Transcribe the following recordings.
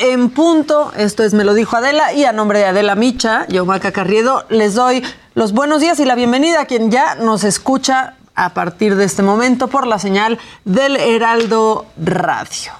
en punto. Esto es Me lo dijo Adela y a nombre de Adela Micha, yo Maca Carriedo, les doy los buenos días y la bienvenida a quien ya nos escucha a partir de este momento por la señal del Heraldo Radio.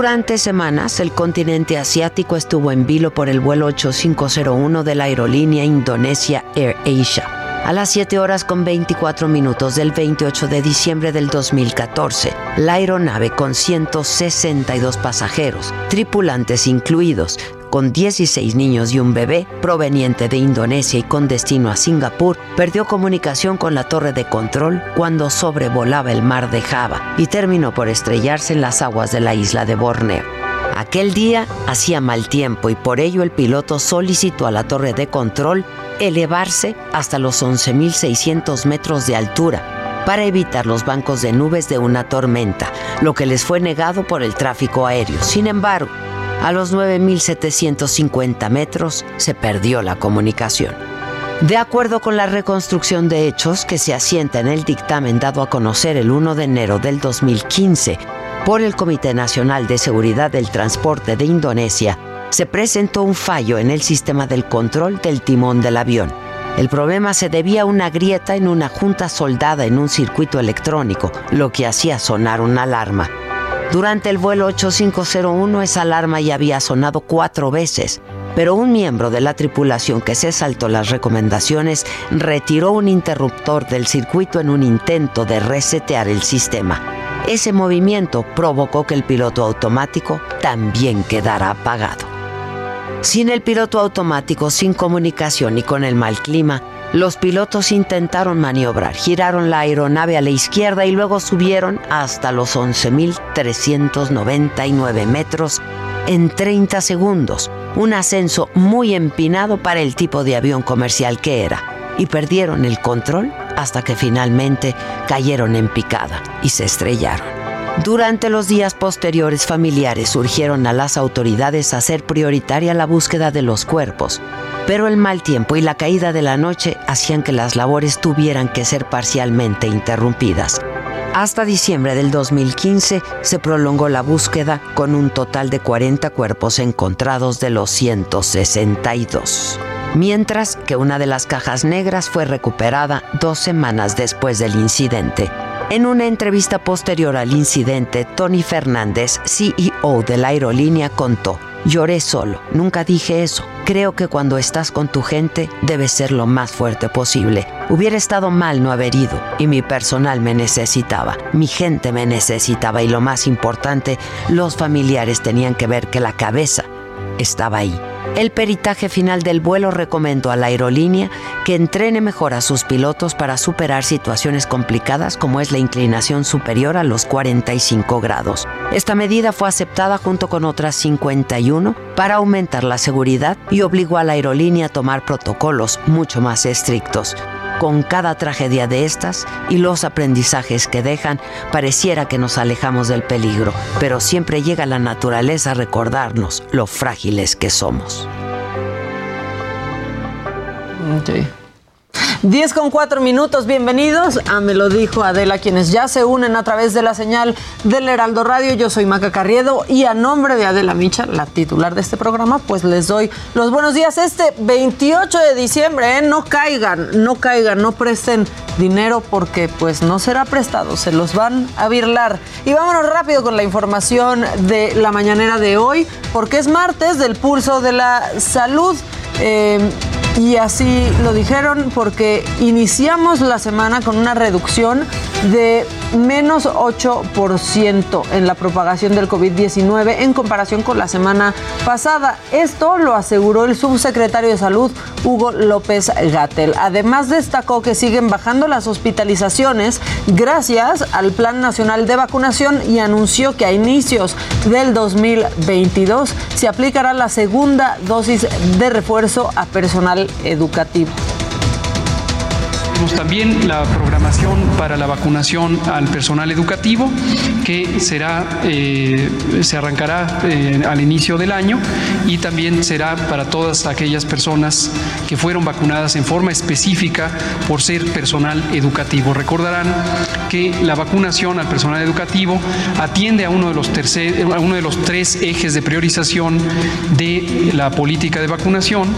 Durante semanas, el continente asiático estuvo en vilo por el vuelo 8501 de la aerolínea Indonesia Air Asia. A las 7 horas con 24 minutos del 28 de diciembre del 2014, la aeronave con 162 pasajeros, tripulantes incluidos, con 16 niños y un bebé, proveniente de Indonesia y con destino a Singapur, perdió comunicación con la torre de control cuando sobrevolaba el mar de Java y terminó por estrellarse en las aguas de la isla de Borneo. Aquel día hacía mal tiempo y por ello el piloto solicitó a la torre de control elevarse hasta los 11.600 metros de altura para evitar los bancos de nubes de una tormenta, lo que les fue negado por el tráfico aéreo. Sin embargo, a los 9.750 metros se perdió la comunicación. De acuerdo con la reconstrucción de hechos que se asienta en el dictamen dado a conocer el 1 de enero del 2015 por el Comité Nacional de Seguridad del Transporte de Indonesia, se presentó un fallo en el sistema del control del timón del avión. El problema se debía a una grieta en una junta soldada en un circuito electrónico, lo que hacía sonar una alarma. Durante el vuelo 8501 esa alarma ya había sonado cuatro veces, pero un miembro de la tripulación que se saltó las recomendaciones retiró un interruptor del circuito en un intento de resetear el sistema. Ese movimiento provocó que el piloto automático también quedara apagado. Sin el piloto automático, sin comunicación y con el mal clima, los pilotos intentaron maniobrar, giraron la aeronave a la izquierda y luego subieron hasta los 11.399 metros en 30 segundos, un ascenso muy empinado para el tipo de avión comercial que era, y perdieron el control hasta que finalmente cayeron en picada y se estrellaron. Durante los días posteriores familiares urgieron a las autoridades a hacer prioritaria la búsqueda de los cuerpos, pero el mal tiempo y la caída de la noche hacían que las labores tuvieran que ser parcialmente interrumpidas. Hasta diciembre del 2015 se prolongó la búsqueda con un total de 40 cuerpos encontrados de los 162. Mientras que una de las cajas negras fue recuperada dos semanas después del incidente. En una entrevista posterior al incidente, Tony Fernández, CEO de la aerolínea, contó, Lloré solo, nunca dije eso. Creo que cuando estás con tu gente debes ser lo más fuerte posible. Hubiera estado mal no haber ido y mi personal me necesitaba, mi gente me necesitaba y lo más importante, los familiares tenían que ver que la cabeza estaba ahí. El peritaje final del vuelo recomendó a la aerolínea que entrene mejor a sus pilotos para superar situaciones complicadas como es la inclinación superior a los 45 grados. Esta medida fue aceptada junto con otras 51 para aumentar la seguridad y obligó a la aerolínea a tomar protocolos mucho más estrictos. Con cada tragedia de estas y los aprendizajes que dejan, pareciera que nos alejamos del peligro, pero siempre llega la naturaleza a recordarnos lo frágiles que somos. 10 con 4 minutos, bienvenidos a Me lo dijo Adela, quienes ya se unen a través de la señal del Heraldo Radio. Yo soy Maca Carriedo y a nombre de Adela Micha, la titular de este programa, pues les doy los buenos días este 28 de diciembre. ¿eh? No caigan, no caigan, no presten dinero porque pues no será prestado, se los van a virlar. Y vámonos rápido con la información de la mañanera de hoy, porque es martes del pulso de la salud. Eh, y así lo dijeron porque iniciamos la semana con una reducción de menos 8% en la propagación del COVID-19 en comparación con la semana pasada. Esto lo aseguró el subsecretario de Salud, Hugo López Gatel. Además destacó que siguen bajando las hospitalizaciones gracias al Plan Nacional de Vacunación y anunció que a inicios del 2022 se aplicará la segunda dosis de refuerzo a personal educativo. tenemos también la programación para la vacunación al personal educativo, que será, eh, se arrancará eh, al inicio del año y también será para todas aquellas personas que fueron vacunadas en forma específica por ser personal educativo. Recordarán que la vacunación al personal educativo atiende a uno de los, a uno de los tres ejes de priorización de la política de vacunación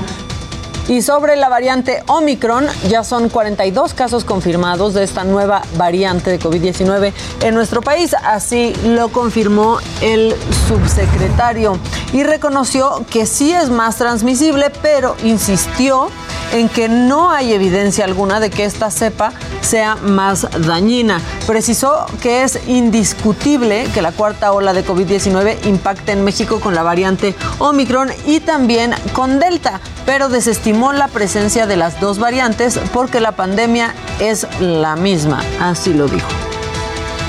y sobre la variante Omicron, ya son 42 casos confirmados de esta nueva variante de COVID-19 en nuestro país. Así lo confirmó el subsecretario y reconoció que sí es más transmisible, pero insistió en que no hay evidencia alguna de que esta cepa sea más dañina. Precisó que es indiscutible que la cuarta ola de COVID-19 impacte en México con la variante Omicron y también con Delta, pero desestimó la presencia de las dos variantes porque la pandemia es la misma, así lo dijo.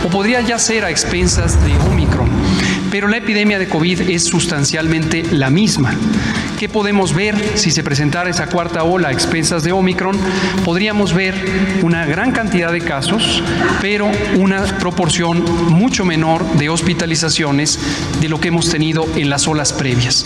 O podría ya ser a expensas de Omicron, pero la epidemia de COVID es sustancialmente la misma. ¿Qué podemos ver si se presentara esa cuarta ola a expensas de Omicron? Podríamos ver una gran cantidad de casos, pero una proporción mucho menor de hospitalizaciones de lo que hemos tenido en las olas previas.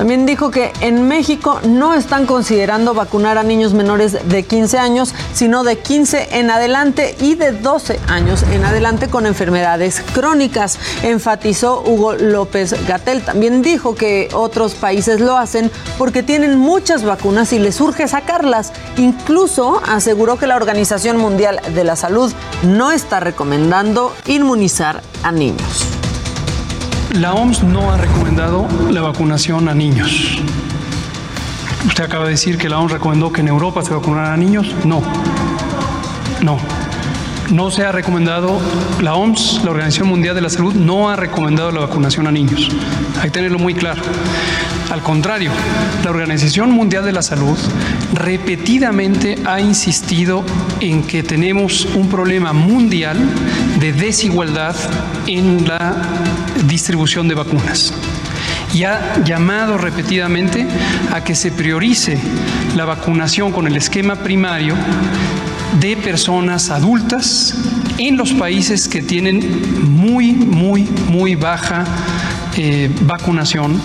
También dijo que en México no están considerando vacunar a niños menores de 15 años, sino de 15 en adelante y de 12 años en adelante con enfermedades crónicas, enfatizó Hugo López Gatel. También dijo que otros países lo hacen porque tienen muchas vacunas y les urge sacarlas. Incluso aseguró que la Organización Mundial de la Salud no está recomendando inmunizar a niños. La OMS no ha recomendado la vacunación a niños. Usted acaba de decir que la OMS recomendó que en Europa se vacunara a niños. No, no. No se ha recomendado, la OMS, la Organización Mundial de la Salud, no ha recomendado la vacunación a niños. Hay que tenerlo muy claro. Al contrario, la Organización Mundial de la Salud repetidamente ha insistido en que tenemos un problema mundial de desigualdad en la distribución de vacunas y ha llamado repetidamente a que se priorice la vacunación con el esquema primario de personas adultas en los países que tienen muy, muy, muy baja eh, vacunación.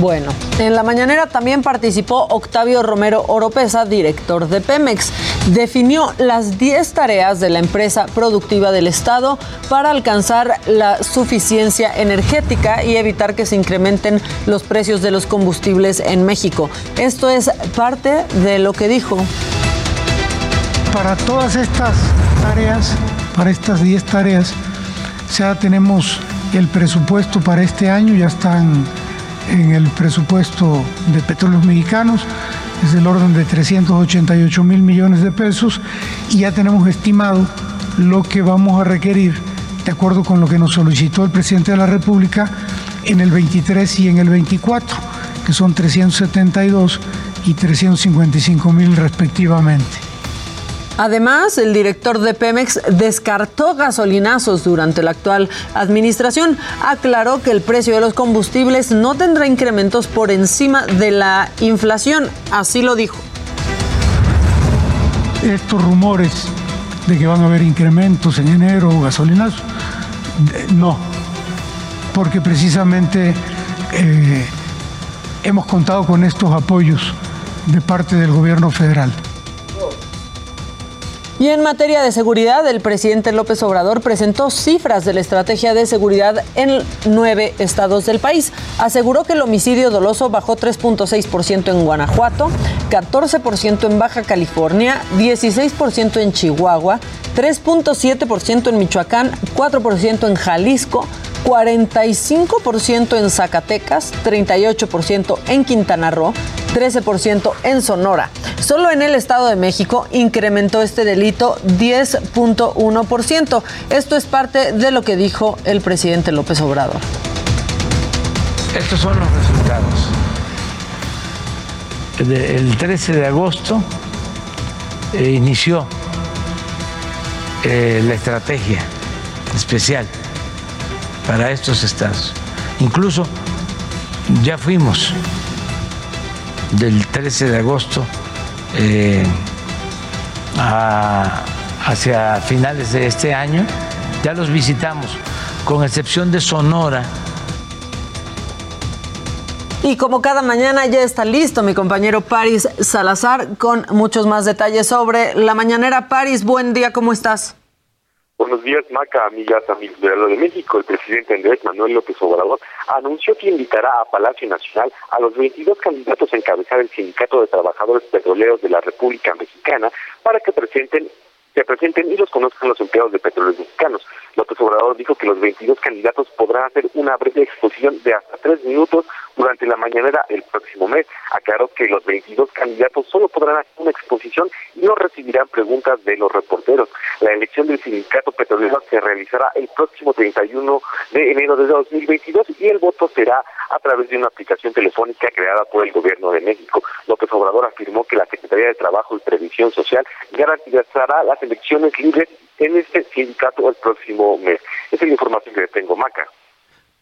Bueno, en la mañanera también participó Octavio Romero Oropesa, director de Pemex. Definió las 10 tareas de la empresa productiva del Estado para alcanzar la suficiencia energética y evitar que se incrementen los precios de los combustibles en México. Esto es parte de lo que dijo. Para todas estas tareas, para estas 10 tareas, ya tenemos el presupuesto para este año, ya están en el presupuesto de petróleos mexicanos, es del orden de 388 mil millones de pesos y ya tenemos estimado lo que vamos a requerir, de acuerdo con lo que nos solicitó el presidente de la República, en el 23 y en el 24, que son 372 y 355 mil respectivamente. Además, el director de Pemex descartó gasolinazos durante la actual administración. Aclaró que el precio de los combustibles no tendrá incrementos por encima de la inflación. Así lo dijo. Estos rumores de que van a haber incrementos en enero o gasolinazos, no, porque precisamente eh, hemos contado con estos apoyos de parte del gobierno federal. Y en materia de seguridad, el presidente López Obrador presentó cifras de la estrategia de seguridad en nueve estados del país. Aseguró que el homicidio doloso bajó 3.6% en Guanajuato, 14% en Baja California, 16% en Chihuahua, 3.7% en Michoacán, 4% en Jalisco, 45% en Zacatecas, 38% en Quintana Roo, 13% en Sonora. Solo en el Estado de México incrementó este delito 10.1%. Esto es parte de lo que dijo el presidente López Obrador. Estos son los resultados. El 13 de agosto eh, inició eh, la estrategia especial para estos estados. Incluso ya fuimos del 13 de agosto eh, hacia finales de este año. Ya los visitamos, con excepción de Sonora. Y como cada mañana ya está listo mi compañero Paris Salazar con muchos más detalles sobre la mañanera. Paris, buen día, ¿cómo estás? Buenos días, Maca, amigas, amigos de de México. El presidente Andrés Manuel López Obrador anunció que invitará a Palacio Nacional a los 22 candidatos a encabezar el Sindicato de Trabajadores Petroleros de la República Mexicana para que presenten se presenten y los conozcan los empleados de petróleos mexicanos. López Obrador dijo que los 22 candidatos podrán hacer una breve exposición de hasta tres minutos durante la mañanera el próximo mes. Aclaró que los 22 candidatos solo podrán hacer una exposición y no recibirán preguntas de los reporteros. La elección del sindicato petrolero se realizará el próximo 31 de enero de 2022 y el voto será a través de una aplicación telefónica creada por el gobierno de México. López Obrador afirmó que la Secretaría de Trabajo y Previsión Social garantizará las elecciones libres en este sindicato el próximo mes. Esa es la información que tengo, Maca.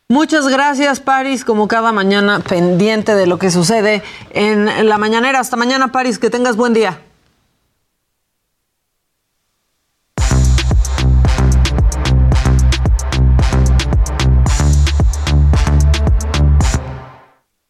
Muchas gracias, Paris, como cada mañana, pendiente de lo que sucede en la mañanera. Hasta mañana, Paris, que tengas buen día.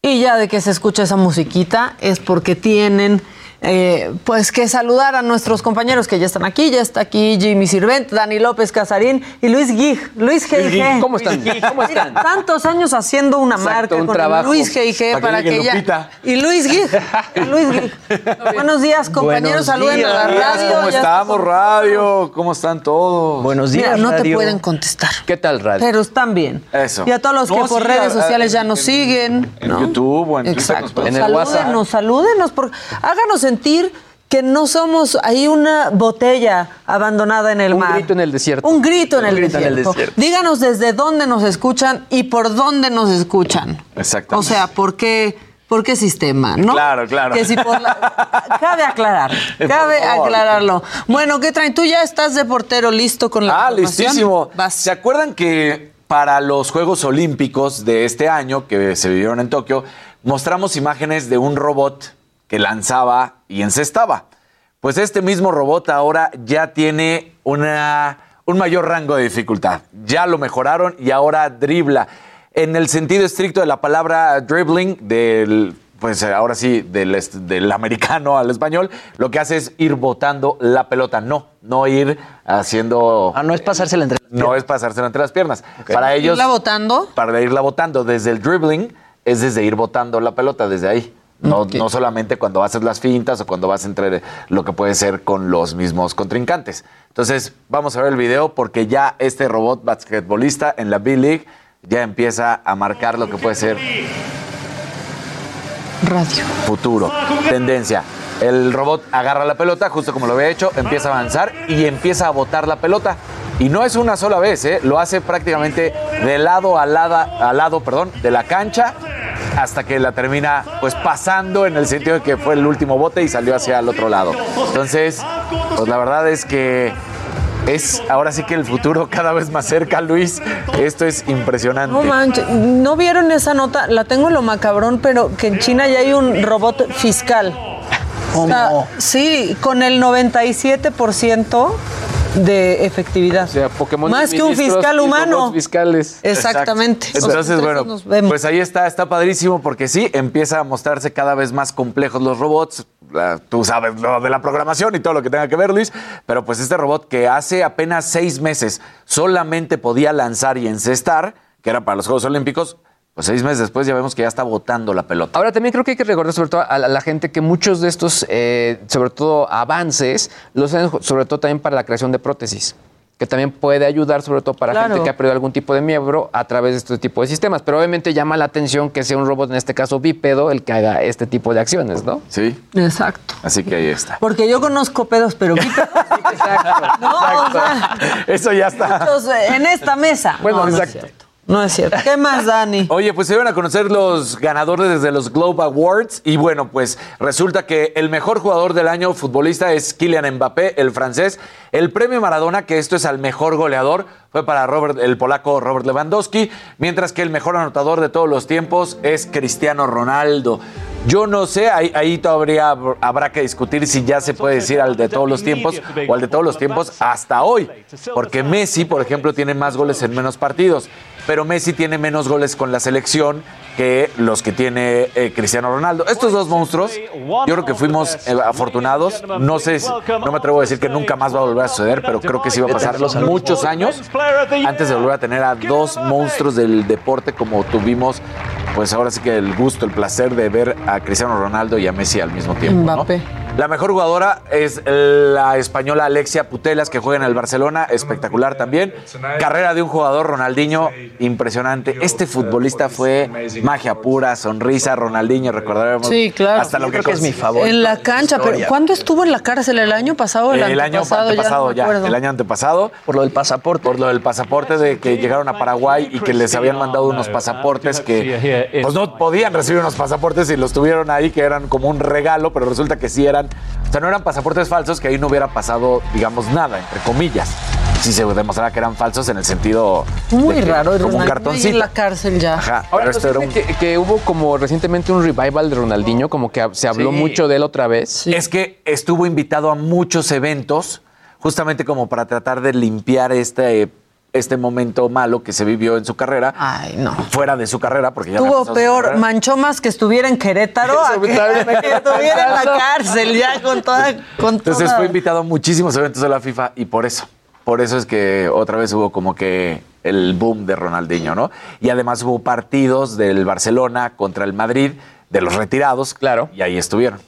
Y ya de que se escucha esa musiquita es porque tienen eh, pues que saludar a nuestros compañeros que ya están aquí. Ya está aquí Jimmy Sirvent, Dani López Casarín y Luis Gig. Luis G.I.G. ¿Cómo están? ¿Cómo están? tantos años haciendo una marca con Luis G.I.G. para, que, ya... Y Luis Gig. Luis Gig. Buenos días, compañeros. Saluden a la radio. ¿Cómo estamos, radio? ¿Cómo están todos? Buenos días, Mira, no te pueden contestar. ¿Qué tal, radio? Pero están bien. Eso. Y a todos los que por redes sociales ya nos siguen. En YouTube o en Exacto. En el WhatsApp. Salúdenos, salúdenos. Háganos sentir que no somos ahí una botella abandonada en el mar. Un grito en el desierto. Un grito, en, el desierto. Díganos desde dónde nos escuchan y por dónde nos escuchan. Exacto. O sea, ¿por qué, por qué sistema? ¿no? Claro, claro. Que si por cabe aclarar, cabe aclararlo. Bueno, ¿qué traen? Tú ya estás de portero listo con la Ah, listísimo. ¿Se acuerdan que para los Juegos Olímpicos de este año que se vivieron en Tokio, mostramos imágenes de un robot que lanzaba y encestaba. Pues este mismo robot ahora ya tiene una, un mayor rango de dificultad. Ya lo mejoraron y ahora dribla. En el sentido estricto de la palabra dribbling, del, pues ahora sí, del, del americano al español, lo que hace es ir botando la pelota, no, no ir haciendo... Ah, no es pasársela entre las piernas. No es pasársela entre las piernas. Para ellos... ¿Irla botando? Para irla botando. Desde el dribbling es desde ir botando la pelota, desde ahí. No, no, solamente cuando haces las fintas o cuando vas entre lo que puede ser con los mismos contrincantes. Entonces, vamos a ver el video porque ya este robot basquetbolista en la B-League ya empieza a marcar lo que puede ser. Radio. Futuro. Tendencia. El robot agarra la pelota, justo como lo había hecho, empieza a avanzar y empieza a botar la pelota. Y no es una sola vez, ¿eh? lo hace prácticamente de lado a lado, a lado perdón, de la cancha hasta que la termina pues pasando en el sentido de que fue el último bote y salió hacia el otro lado. Entonces, pues la verdad es que es ahora sí que el futuro cada vez más cerca, Luis. Esto es impresionante. No manches, no vieron esa nota, la tengo en lo macabrón, pero que en China ya hay un robot fiscal. ¿Cómo? sí, con el 97% de efectividad. O sea, Pokémon Más que un fiscal humano. Fiscales. Exactamente. Entonces, bueno, pues ahí está, está padrísimo porque sí, empieza a mostrarse cada vez más complejos los robots. tú sabes lo de la programación y todo lo que tenga que ver, Luis. Pero pues este robot que hace apenas seis meses solamente podía lanzar y encestar, que era para los Juegos Olímpicos, pues seis meses después ya vemos que ya está botando la pelota. Ahora también creo que hay que recordar sobre todo a la, gente que muchos de estos, eh, sobre todo avances, los hacen sobre todo también para la creación de prótesis que también puede ayudar sobre todo para gente que ha perdido algún tipo de miembro a través de este tipo de sistemas. Pero obviamente llama la atención que sea un robot, en este caso bípedo, el que haga este tipo de acciones, ¿no? Sí. Exacto. Así que ahí está. Porque yo conozco pedos, pero bípedos. exacto. No, O sea, Eso ya está. en esta mesa. Bueno, exacto. No es cierto. ¿Qué más, Dani? Oye, pues se iban a conocer los ganadores de los Globe Awards y bueno, pues resulta que el mejor jugador del año futbolista es Kylian Mbappé, el francés. El premio Maradona, que esto es al mejor goleador, fue para Robert, el polaco Robert Lewandowski, mientras que el mejor anotador de todos los tiempos es Cristiano Ronaldo. Yo no sé, ahí, ahí, todavía habrá que discutir si ya se puede decir al de todos los tiempos o al de todos los tiempos hasta hoy. Porque Messi, por ejemplo, tiene más goles en menos partidos, pero Messi tiene menos goles con la selección que los que tiene eh, Cristiano Ronaldo. Estos dos monstruos, yo creo que fuimos eh, afortunados. No sé, no me atrevo a decir que nunca más va a volver a suceder, pero creo que sí va a pasar muchos años antes de volver a tener a dos monstruos del deporte como tuvimos pues ahora sí que el gusto, el placer de ver a Cristiano Ronaldo y a Messi al mismo tiempo. La mejor jugadora es la española Alexia Putelas, que juega en el Barcelona, espectacular también. Carrera de un jugador, Ronaldinho, impresionante. Este futbolista fue magia pura, sonrisa, Ronaldinho, recordaremos. Sí, claro. Hasta lo que, es mi favorito. En la cancha, pero ¿cuándo estuvo en la cárcel? ¿El año pasado? El, el año antepasado, ya, el año antepasado. Por lo del pasaporte. Por lo del pasaporte de que llegaron a Paraguay y que les habían mandado unos pasaportes que pues no podían recibir unos pasaportes y los tuvieron ahí, que eran como un regalo, pero resulta que sí eran o sea, no eran pasaportes falsos, que ahí no hubiera pasado, digamos, nada, entre comillas. Si se demostrara que eran falsos en el sentido. Muy raro, como un cartoncito. en la cárcel ya. Ajá. Ahora, este era un... que, hubo como recientemente un revival de Ronaldinho, como que se habló mucho de él otra vez. Es que estuvo invitado a muchos eventos, justamente como para tratar de limpiar este este momento malo que se vivió en su carrera. Ay, no. Fuera de su carrera, porque ya Tuvo peor, manchó más que estuviera en Querétaro a que, estuviera en la cárcel ya con toda. Con Entonces fue invitado a muchísimos eventos de la FIFA y por eso. Por eso es que otra vez hubo como que el boom de Ronaldinho, ¿no? Y además hubo partidos del Barcelona contra el Madrid, de los retirados. Claro. Y ahí estuvieron.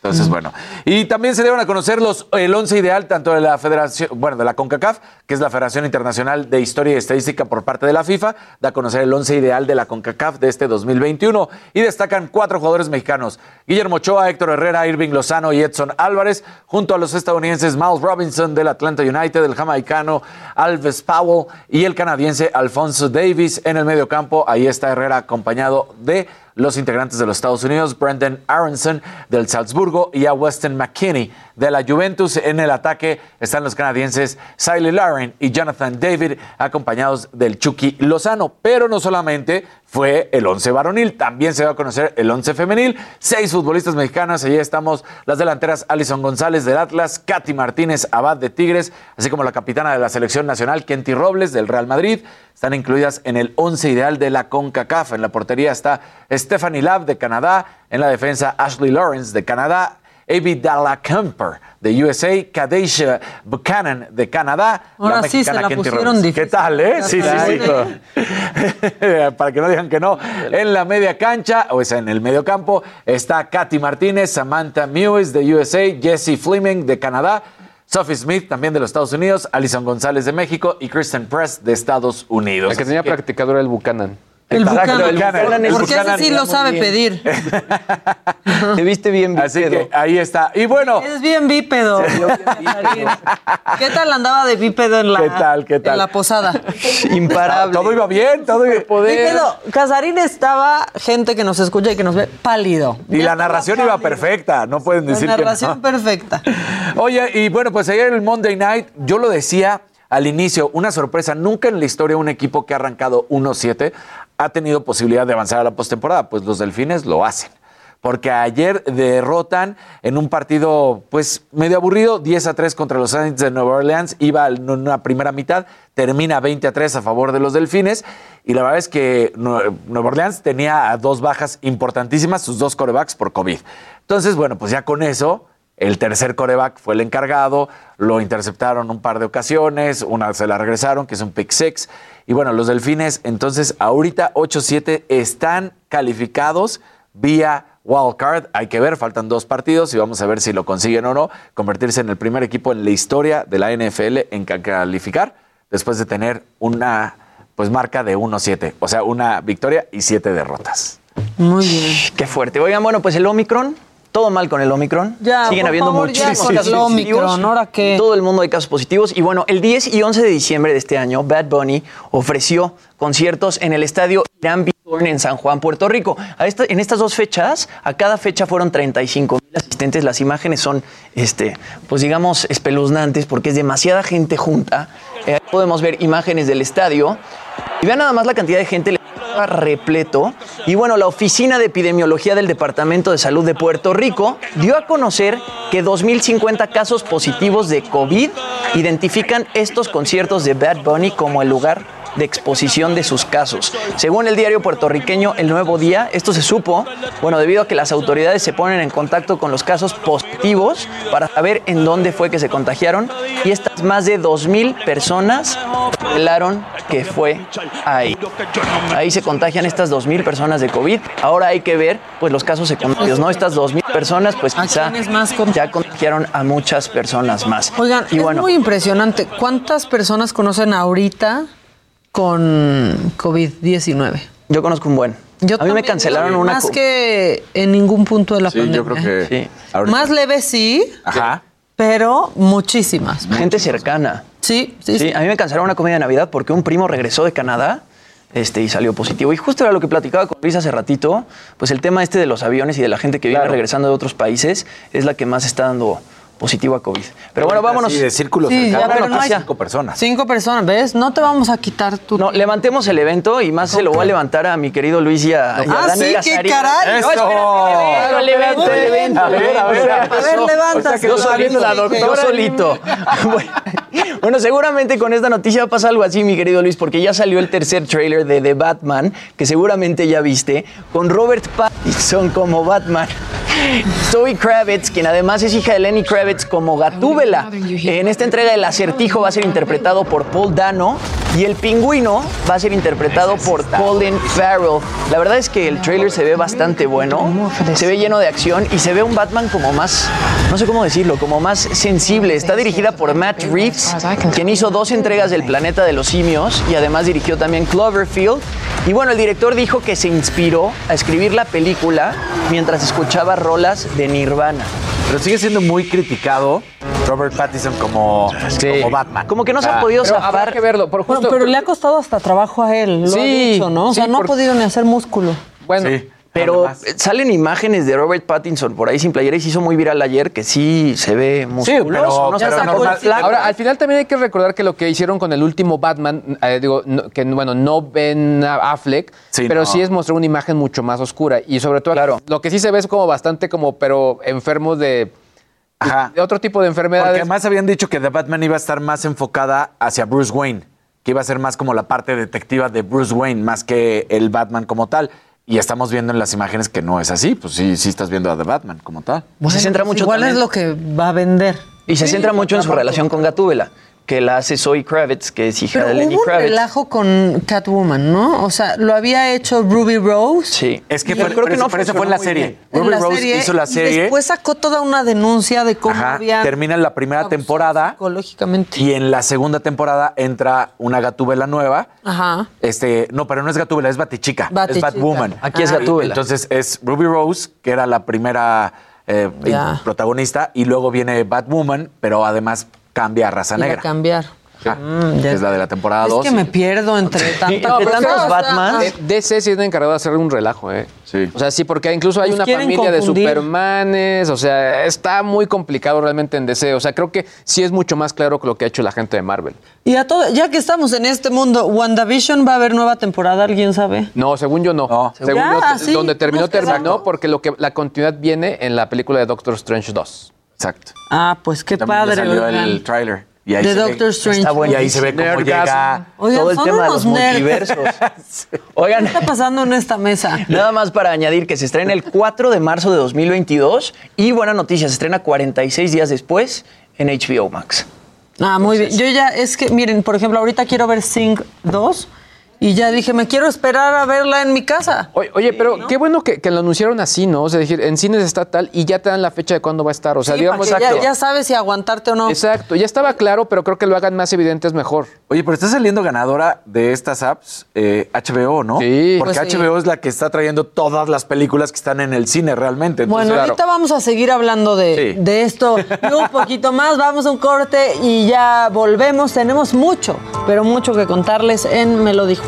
Entonces, bueno. Y también se deben a conocer los, el once ideal tanto de la Federación, bueno, de la CONCACAF, que es la Federación Internacional de Historia y Estadística por parte de la FIFA, da a conocer el once ideal de la CONCACAF de este 2021 y destacan cuatro jugadores mexicanos, Guillermo Ochoa, Héctor Herrera, Irving Lozano y Edson Álvarez, junto a los estadounidenses Miles Robinson del Atlanta United, el jamaicano Alves Powell y el canadiense Alfonso Davis en el medio campo. Ahí está Herrera acompañado de los integrantes de los Estados Unidos, Brandon Aronson del Salzburgo y a Weston McKinney de la Juventus. En el ataque están los canadienses Siley Lauren y Jonathan David, acompañados del Chucky Lozano. Pero no solamente fue el once varonil, también se va a conocer el once femenil. Seis futbolistas mexicanas, allí estamos las delanteras Alison González del Atlas, Katy Martínez Abad de Tigres, así como la capitana de la selección nacional, Kenty Robles del Real Madrid. Están incluidas en el once ideal de la CONCACAF. En la portería está Stephanie Lab de Canadá, en la defensa Ashley Lawrence de Canadá, Avi Dallacamper de USA, Kadesha Buchanan de Canadá. Ahora sí se la pusieron ¿Qué tal, eh? Sí, sí, sí. Para que no digan que no. En la media cancha, o sea, en el medio campo, está Katy Martínez, Samantha Mewes de USA, Jesse Fleming de Canadá, Sophie Smith también de los Estados Unidos, Alison González de México y Kristen Press de Estados Unidos. La que tenía practicador era el Buchanan. El Buchanan. Porque ese sí lo sabe pedir. Te viste bien bípedo. Así que ahí está. Y bueno. Es bien bípedo. ¿Qué tal andaba de bípedo en la, ¿Qué tal, qué tal? En la posada? Imparable. Todo iba bien, todo iba poder. Bípedo. Casarín estaba, gente que nos escucha y que nos ve, pálido. Y la narración iba perfecta, no pueden decir que La narración perfecta. Oye, y bueno, pues ayer en el Monday Night, yo lo decía al inicio, una sorpresa. Nunca en la historia un equipo que ha arrancado 1-7 ha tenido posibilidad de avanzar a la postemporada. Pues los delfines lo hacen. Porque ayer derrotan en un partido, pues medio aburrido, 10 a 3 contra los Saints de Nueva Orleans. Iba en una primera mitad, termina 20 a 3 a favor de los Delfines. Y la verdad es que Nueva Orleans tenía dos bajas importantísimas, sus dos corebacks por COVID. Entonces, bueno, pues ya con eso el tercer coreback fue el encargado, lo interceptaron un par de ocasiones, una se la regresaron, que es un pick six. Y bueno, los delfines, entonces, ahorita 8-7 están calificados vía wildcard. Hay que ver, faltan dos partidos y vamos a ver si lo consiguen o no. Convertirse en el primer equipo en la historia de la NFL en calificar después de tener una pues marca de 1-7, o sea, una victoria y siete derrotas. Muy bien. Qué fuerte. Oigan, bueno, pues el Omicron todo mal con el Omicron. Ya, Siguen habiendo muchísimos casos Omicron, ¿ahora qué? Todo el mundo hay casos positivos. Y bueno, el 10 y 11 de diciembre de este año, Bad Bunny ofreció conciertos en el estadio Irán Bithorn en San Juan, Puerto Rico. en estas dos fechas, a cada fecha fueron 35 mil asistentes. Las imágenes son, este, pues digamos, espeluznantes porque es demasiada gente junta. Eh, podemos ver imágenes del estadio. Y vean nada más la cantidad de gente repleto. Y bueno, la Oficina de Epidemiología del Departamento de Salud de Puerto Rico dio a conocer que 2.050 casos positivos de COVID identifican estos conciertos de Bad Bunny como el lugar de exposición de sus casos. Según el diario puertorriqueño El Nuevo Día, esto se supo, bueno, debido a que las autoridades se ponen en contacto con los casos positivos para saber en dónde fue que se contagiaron y estas más de 2.000 personas revelaron que fue ahí. Ahí se contagian estas 2.000 personas de COVID. Ahora hay que ver pues los casos secundarios, ¿no? Estas 2.000 personas pues quizá ya contagiaron a muchas personas más. Oigan, y es muy impresionante. ¿Cuántas personas conocen ahorita con COVID-19? Yo conozco un buen. a mí me cancelaron una. Más que en ningún punto de la sí, Yo creo que. Más leve sí. Ajá. Pero muchísimas. Gente cercana. Sí, sí, sí. A mí me cancelaron una comida de Navidad porque un primo regresó de Canadá este, y salió positivo. Y justo era lo que platicaba con Luis hace ratito, pues el tema este de los aviones y de la gente que viene regresando de otros países es la que más está dando positivo a COVID. Pero bueno, vámonos. Sí, de círculos sí, ya, pero no hay cinco personas. Cinco personas, ¿ves? No te vamos a quitar tu... No, levantemos el evento y más se lo voy a levantar a mi querido Luis y a, ah, sí, qué caray. ¡Eso! No, el evento, el evento. A ver, a ver. A ver, levanta. Yo solito, la doctora. solito. bueno, seguramente con esta noticia pasa algo así, mi querido Luis, porque ya salió el tercer trailer de The Batman, que seguramente ya viste, con Robert Pattinson como Batman. Zoe Kravitz, quien además es hija de Lenny Kravitz, como Gatúbela. En esta entrega el acertijo va a ser interpretado por Paul Dano y el pingüino va a ser interpretado por Colin Farrell. La verdad es que el trailer se ve bastante bueno, se ve lleno de acción y se ve un Batman como más, no sé cómo decirlo, como más sensible. Está dirigida por Matt Reeves, quien hizo dos entregas del Planeta de los Simios y además dirigió también Cloverfield. Y bueno, el director dijo que se inspiró a escribir la película mientras escuchaba rolas de Nirvana. Pero sigue siendo muy criticado Robert Pattinson como, Batman. Como que no se ha podido zafar. que verlo. Por justo, pero le ha costado hasta trabajo a él, lo ha dicho, ¿no? O sea, no ha podido ni hacer músculo. Bueno, pero salen imágenes de Robert Pattinson por ahí sin playera y se hizo muy viral ayer que sí se ve musculoso. Sí, pero, Ahora, al final también hay que recordar que lo que hicieron con el último Batman, eh, digo, que bueno, no ven a Affleck, pero sí es mostrar una imagen mucho más oscura y sobre todo claro. lo que sí se ve es como bastante como, pero enfermo de... De otro tipo de enfermedades. Porque además habían dicho que The Batman iba a estar más enfocada hacia Bruce Wayne, que iba a ser más como la parte detectiva de Bruce Wayne, más que el Batman como tal. Y estamos viendo en las imágenes que no es así. Pues sí, sí estás viendo a The Batman como tal. se centra mucho ¿Cuál es lo que va a vender? Y se centra mucho en su relación con Gatúbela que la hace Zoe Kravitz, que es hija de Lenny hubo Kravitz. un relajo con Catwoman, ¿no? O sea, lo había hecho Ruby Rose. Sí, es que creo que no fue, eso fue en la serie. Ruby Rose hizo la serie. Y después sacó toda una denuncia de cómo había. Termina la primera temporada. Psicológicamente. Y en la segunda temporada entra una Gatúbela nueva. Ajá. Este, no, pero no es Gatúbela, es Batichica. Es Batwoman. Aquí es Gatúbela. Entonces es Ruby Rose, que era la primera. Eh, protagonista y luego viene Batwoman, pero además cambia a raza negra. cambiar. Mm, es la de la temporada 2. Es que me pierdo entre, tantos Batman. DC sí es encargado de hacer un relajo, ¿eh? Sí. O sea, sí, porque incluso hay una familia de Supermanes. O sea, está muy complicado realmente en DC. O sea, creo que sí es mucho más claro que lo que ha hecho la gente de Marvel. Y a todo, ya que estamos en este mundo, ¿WandaVision va a haber nueva temporada? ¿Alguien sabe? No, según yo no. Según yo, donde terminó, terminó, porque lo que la continuidad viene en la película de Doctor Strange 2. Exacto. Ah, pues qué padre. salió el tráiler. Y ahí, Doctor Strange. y ahí se ve cómo llega todo el tema de los multiversos. Oigan, ¿qué está pasando en esta mesa? Nada más para añadir que se estrena el 4 de marzo de 2022 y buena noticia, se estrena 46 días después en HBO Max. Ah, muy bien. Yo ya, es que, miren, por ejemplo, ahorita quiero ver Sing 2 y ya dije, me quiero esperar a verla en mi casa. Oye, pero qué bueno que, lo anunciaron así, ¿no? O sea, decir, en cines está tal y ya te dan la fecha de cuándo va a estar. O sea, digamos. Ya, ya, sabes si aguantarte o no. Exacto, ya estaba claro, pero creo que lo hagan más evidente es mejor. Oye, pero está saliendo ganadora de estas apps HBO, eh, ¿no? Sí. Porque HBO pues es la que está trayendo todas las películas que están en el cine realmente. bueno, ahorita vamos a seguir hablando de, de esto y un poquito más. Vamos a un corte y ya volvemos. Tenemos mucho, pero mucho que contarles en Me lo dijo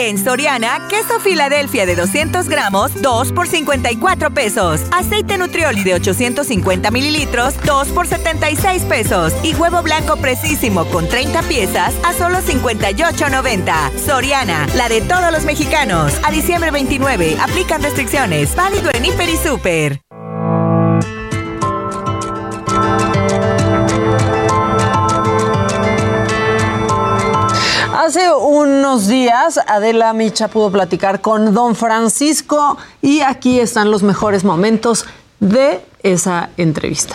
En Soriana, queso Filadelfia de 200 gramos, 2 por 54 pesos. Aceite Nutrioli de 850 mililitros, 2 por 76 pesos. Y huevo blanco precisísimo con 30 piezas a solo 58.90. Soriana, la de todos los mexicanos. A diciembre 29, aplican restricciones. Válido en Hiper y Super. Hace unos días Adela Micha pudo platicar con don Francisco y aquí están los mejores momentos de esa entrevista.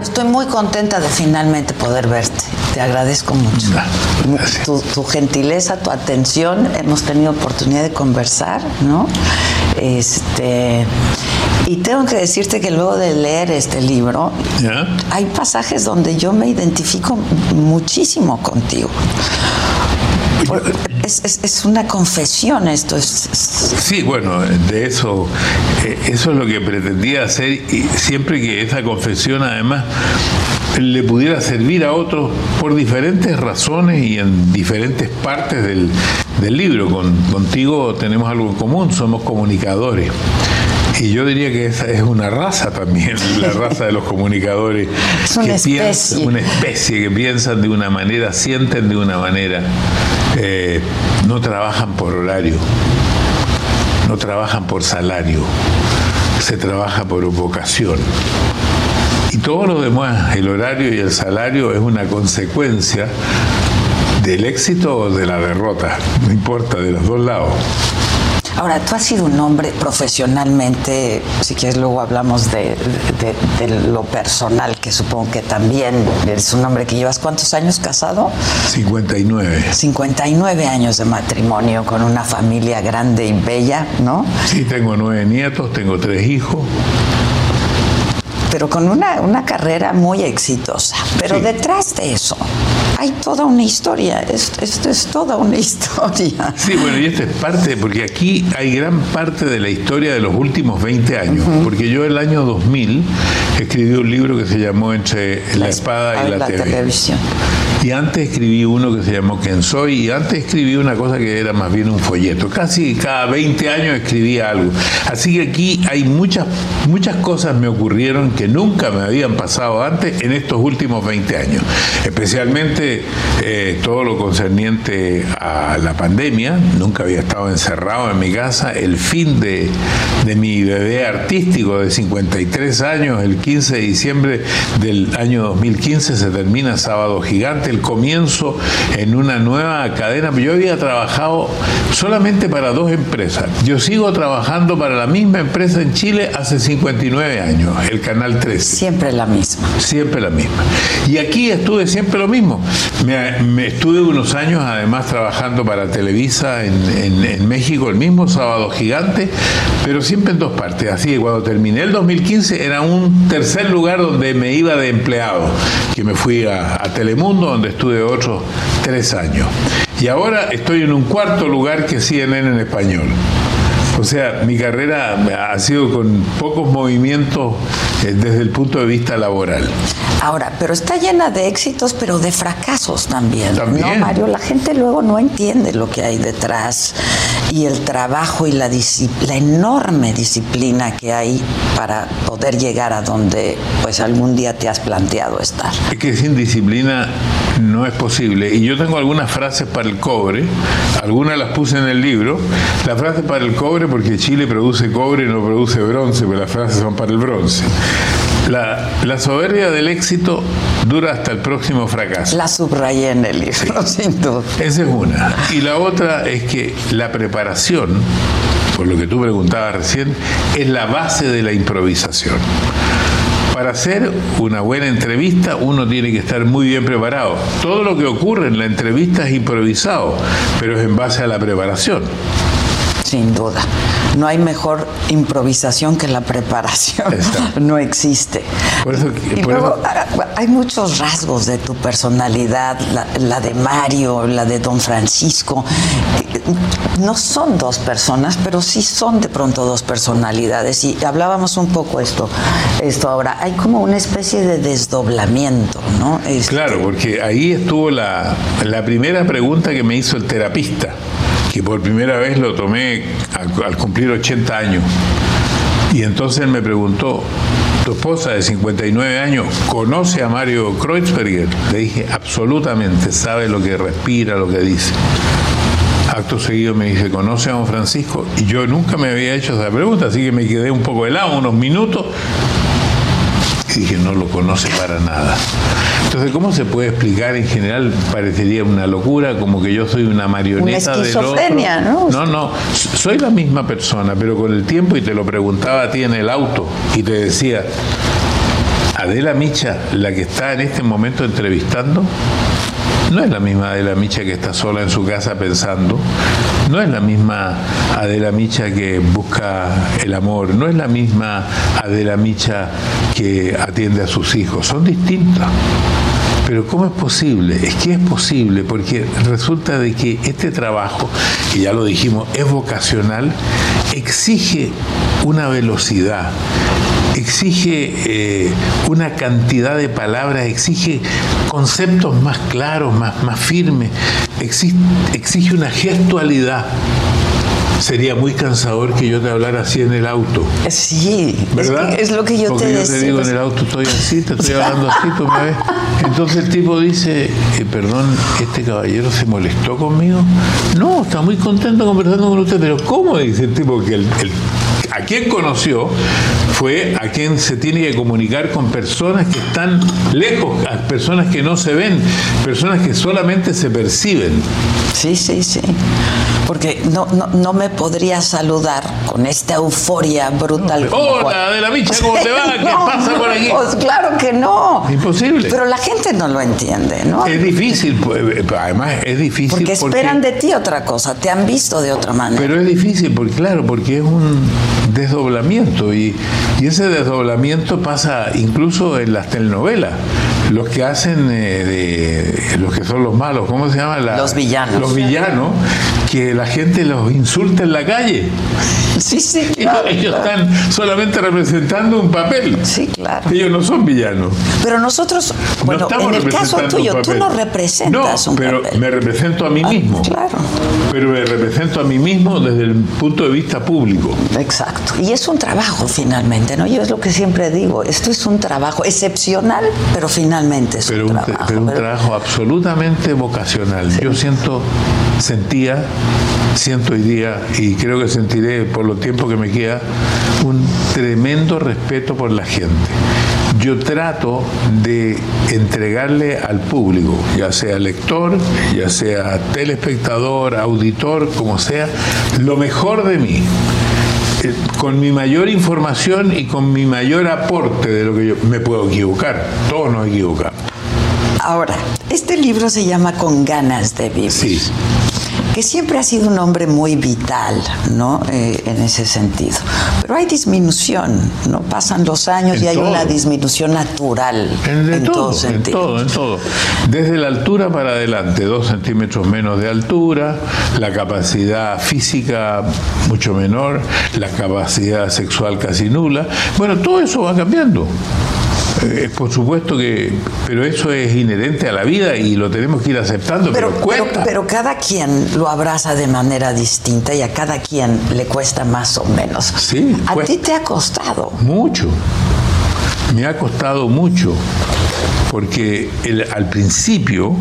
Estoy muy contenta de finalmente poder verte. Te agradezco mucho. Tu, tu, gentileza, tu atención. Hemos tenido oportunidad de conversar, ¿no? Este. Y tengo que decirte que luego de leer este libro, hay pasajes donde yo me identifico muchísimo contigo. Es, es, una confesión esto. Es, sí, bueno, de eso, eh, eso es lo que pretendía hacer y siempre que esa confesión además le pudiera servir a otros por diferentes razones y en diferentes partes del, del libro. Con, contigo tenemos algo en común, somos comunicadores. Y yo diría que esa es una raza también, la raza de los comunicadores. Es una especie. una especie que piensan de una manera, sienten de una manera. No trabajan por horario, no trabajan por salario, se trabaja por vocación. Y todo lo demás, el horario y el salario, es una consecuencia del éxito o de la derrota, no importa, de los dos lados. Ahora, tú has sido un hombre profesionalmente, si quieres luego hablamos de, lo personal, que supongo que también eres un hombre que llevas cuántos años casado? 59. 59 años de matrimonio con una familia grande y bella, ¿no? Sí, tengo nueve nietos, tengo tres hijos pero con una, una carrera muy exitosa. Pero detrás de eso hay toda una historia, esto, es toda una historia. Sí, bueno, y esto es parte, porque aquí hay gran parte de la historia de los últimos 20 años, porque yo el año 2000 escribí un libro que se llamó Entre la, espada y la, televisión. Y antes escribí uno que se llamó Quién Soy, y antes escribí una cosa que era más bien un folleto. Casi cada 20 años escribía algo. Así que aquí hay muchas, muchas cosas me ocurrieron que nunca me habían pasado antes en estos últimos 20 años. Especialmente eh, todo lo concerniente a la pandemia. Nunca había estado encerrado en mi casa. El fin de, de mi bebé artístico de 53 años, el 15 de diciembre del año 2015, se termina Sábado Gigante, el comienzo en una nueva cadena. Yo había trabajado solamente para dos empresas. Yo sigo trabajando para la misma empresa en Chile hace 59 años, el Canal Siempre la misma. Siempre la misma. Y aquí estuve siempre lo mismo. Me, estuve unos años además trabajando para Televisa en, México, el mismo sábado gigante, pero siempre en dos partes. Así que cuando terminé el 2015 era un tercer lugar donde me iba de empleado, que me fui a, a Telemundo, donde estuve otros tres años. Y ahora estoy en un cuarto lugar que CNN en español. O sea, mi carrera ha sido con pocos movimientos eh, desde el punto de vista laboral. Ahora, pero está llena de éxitos, pero de fracasos también, ¿no, Mario? La gente luego no entiende lo que hay detrás y el trabajo y la, la enorme disciplina que hay para poder llegar a donde pues algún día te has planteado estar. Es que sin disciplina no es posible. Y yo tengo algunas frases para el cobre, algunas las puse en el libro. La frase para el cobre porque Chile produce cobre y no produce bronce, pero las frases son para el bronce. La, la, soberbia del éxito dura hasta el próximo fracaso. La subrayé en el libro, sin duda. Esa es una. Y la otra es que la preparación, por lo que tú preguntabas recién, es la base de la improvisación. Para hacer una buena entrevista uno tiene que estar muy bien preparado. Todo lo que ocurre en la entrevista es improvisado, pero es en base a la preparación. Sin duda. No hay mejor improvisación que la preparación. No existe. y luego, ah, hay muchos rasgos de tu personalidad, la, de Mario, la de Don Francisco. No son dos personas, pero sí son de pronto dos personalidades. Y hablábamos un poco esto, esto ahora. Hay como una especie de desdoblamiento, ¿no? Este, claro, porque ahí estuvo la, la primera pregunta que me hizo el terapista que por primera vez lo tomé al, cumplir 80 años. Y entonces él me preguntó, ¿tu esposa de 59 años conoce a Mario Kreuzberger? Le dije, absolutamente, sabe lo que respira, lo que dice. Acto seguido me dice, ¿conoce a don Francisco? Y yo nunca me había hecho esa pregunta, así que me quedé un poco helado, unos minutos, y dije, no lo conoce para nada. Entonces, ¿cómo se puede explicar? En general parecería una locura, como que yo soy una marioneta una esquizofrenia, ¿no? No, no, soy la misma persona, pero con el tiempo, y te lo preguntaba a ti en el auto, y te decía, Adela Micha, la que está en este momento entrevistando, no es la misma Adela Micha que está sola en su casa pensando, no es la misma Adela Micha que busca el amor, no es la misma Adela Micha que atiende a sus hijos, son distintas. Pero ¿cómo es posible? Es que es posible porque resulta de que este trabajo, y ya lo dijimos, es vocacional, exige una velocidad, exige eh, una cantidad de palabras, exige conceptos más claros, más, más firmes, exige una gestualidad sería muy cansador que yo te hablara así en el auto. Sí, ¿verdad? Es, lo que yo Porque te yo te digo en el auto estoy así, te estoy hablando así, tú me ves. Entonces el tipo dice, eh, perdón, este caballero se molestó conmigo. No, está muy contento conversando con usted, pero ¿cómo? Dice el tipo que el, a quien conoció fue a quien se tiene que comunicar con personas que están lejos, personas que no se ven, personas que solamente se perciben. Sí, sí, sí. Porque no, no, no me podría saludar con esta euforia brutal. Hola, de la bicha, ¿cómo te va? ¿Qué pasa por aquí? Pues claro que no. Imposible. Pero la gente no lo entiende, ¿no? Es difícil, pues, eh, además es difícil. Porque esperan de ti otra cosa, te han visto de otra manera. Pero es difícil, porque claro, porque es un desdoblamiento y, y ese desdoblamiento pasa incluso en las telenovelas los que hacen eh, de los que son los malos, ¿cómo se llama? los villanos. Los villanos, que la gente los insulta en la calle. Sí, sí. Ellos están solamente representando un papel. Sí, claro. Ellos no son villanos. Pero nosotros, bueno, en el caso tuyo, tú no representas no, pero me represento a mí ah, mismo. claro. Pero me represento a mí mismo desde el punto de vista público. Exacto. Y es un trabajo finalmente, ¿no? Yo es lo que siempre digo, esto es un trabajo excepcional, pero es pero un, trabajo. Pero un trabajo absolutamente vocacional. Yo siento, sentía, siento hoy día, y creo que sentiré por lo tiempo que me queda, un tremendo respeto por la gente. Yo trato de entregarle al público, ya sea lector, ya sea telespectador, auditor, como sea, lo mejor de mí con mi mayor información y con mi mayor aporte de lo que yo me puedo equivocar. Todos nos equivocamos. Ahora, este libro se llama Con ganas de vivir. Sí que siempre ha sido un hombre muy vital, ¿no? Eh, en ese sentido. Pero hay disminución, ¿no? Pasan los años y hay una disminución natural. En, todo, en todo, en todo. Desde la altura para adelante, dos centímetros menos de altura, la capacidad física mucho menor, la capacidad sexual casi nula. Bueno, todo eso va cambiando. Eh, por supuesto que, pero eso es inherente a la vida y lo tenemos que ir aceptando, pero, cuesta. Pero, cada quien lo abraza de manera distinta y a cada quien le cuesta más o menos. Sí. A ti te ha costado. Mucho. Me ha costado mucho, porque al principio,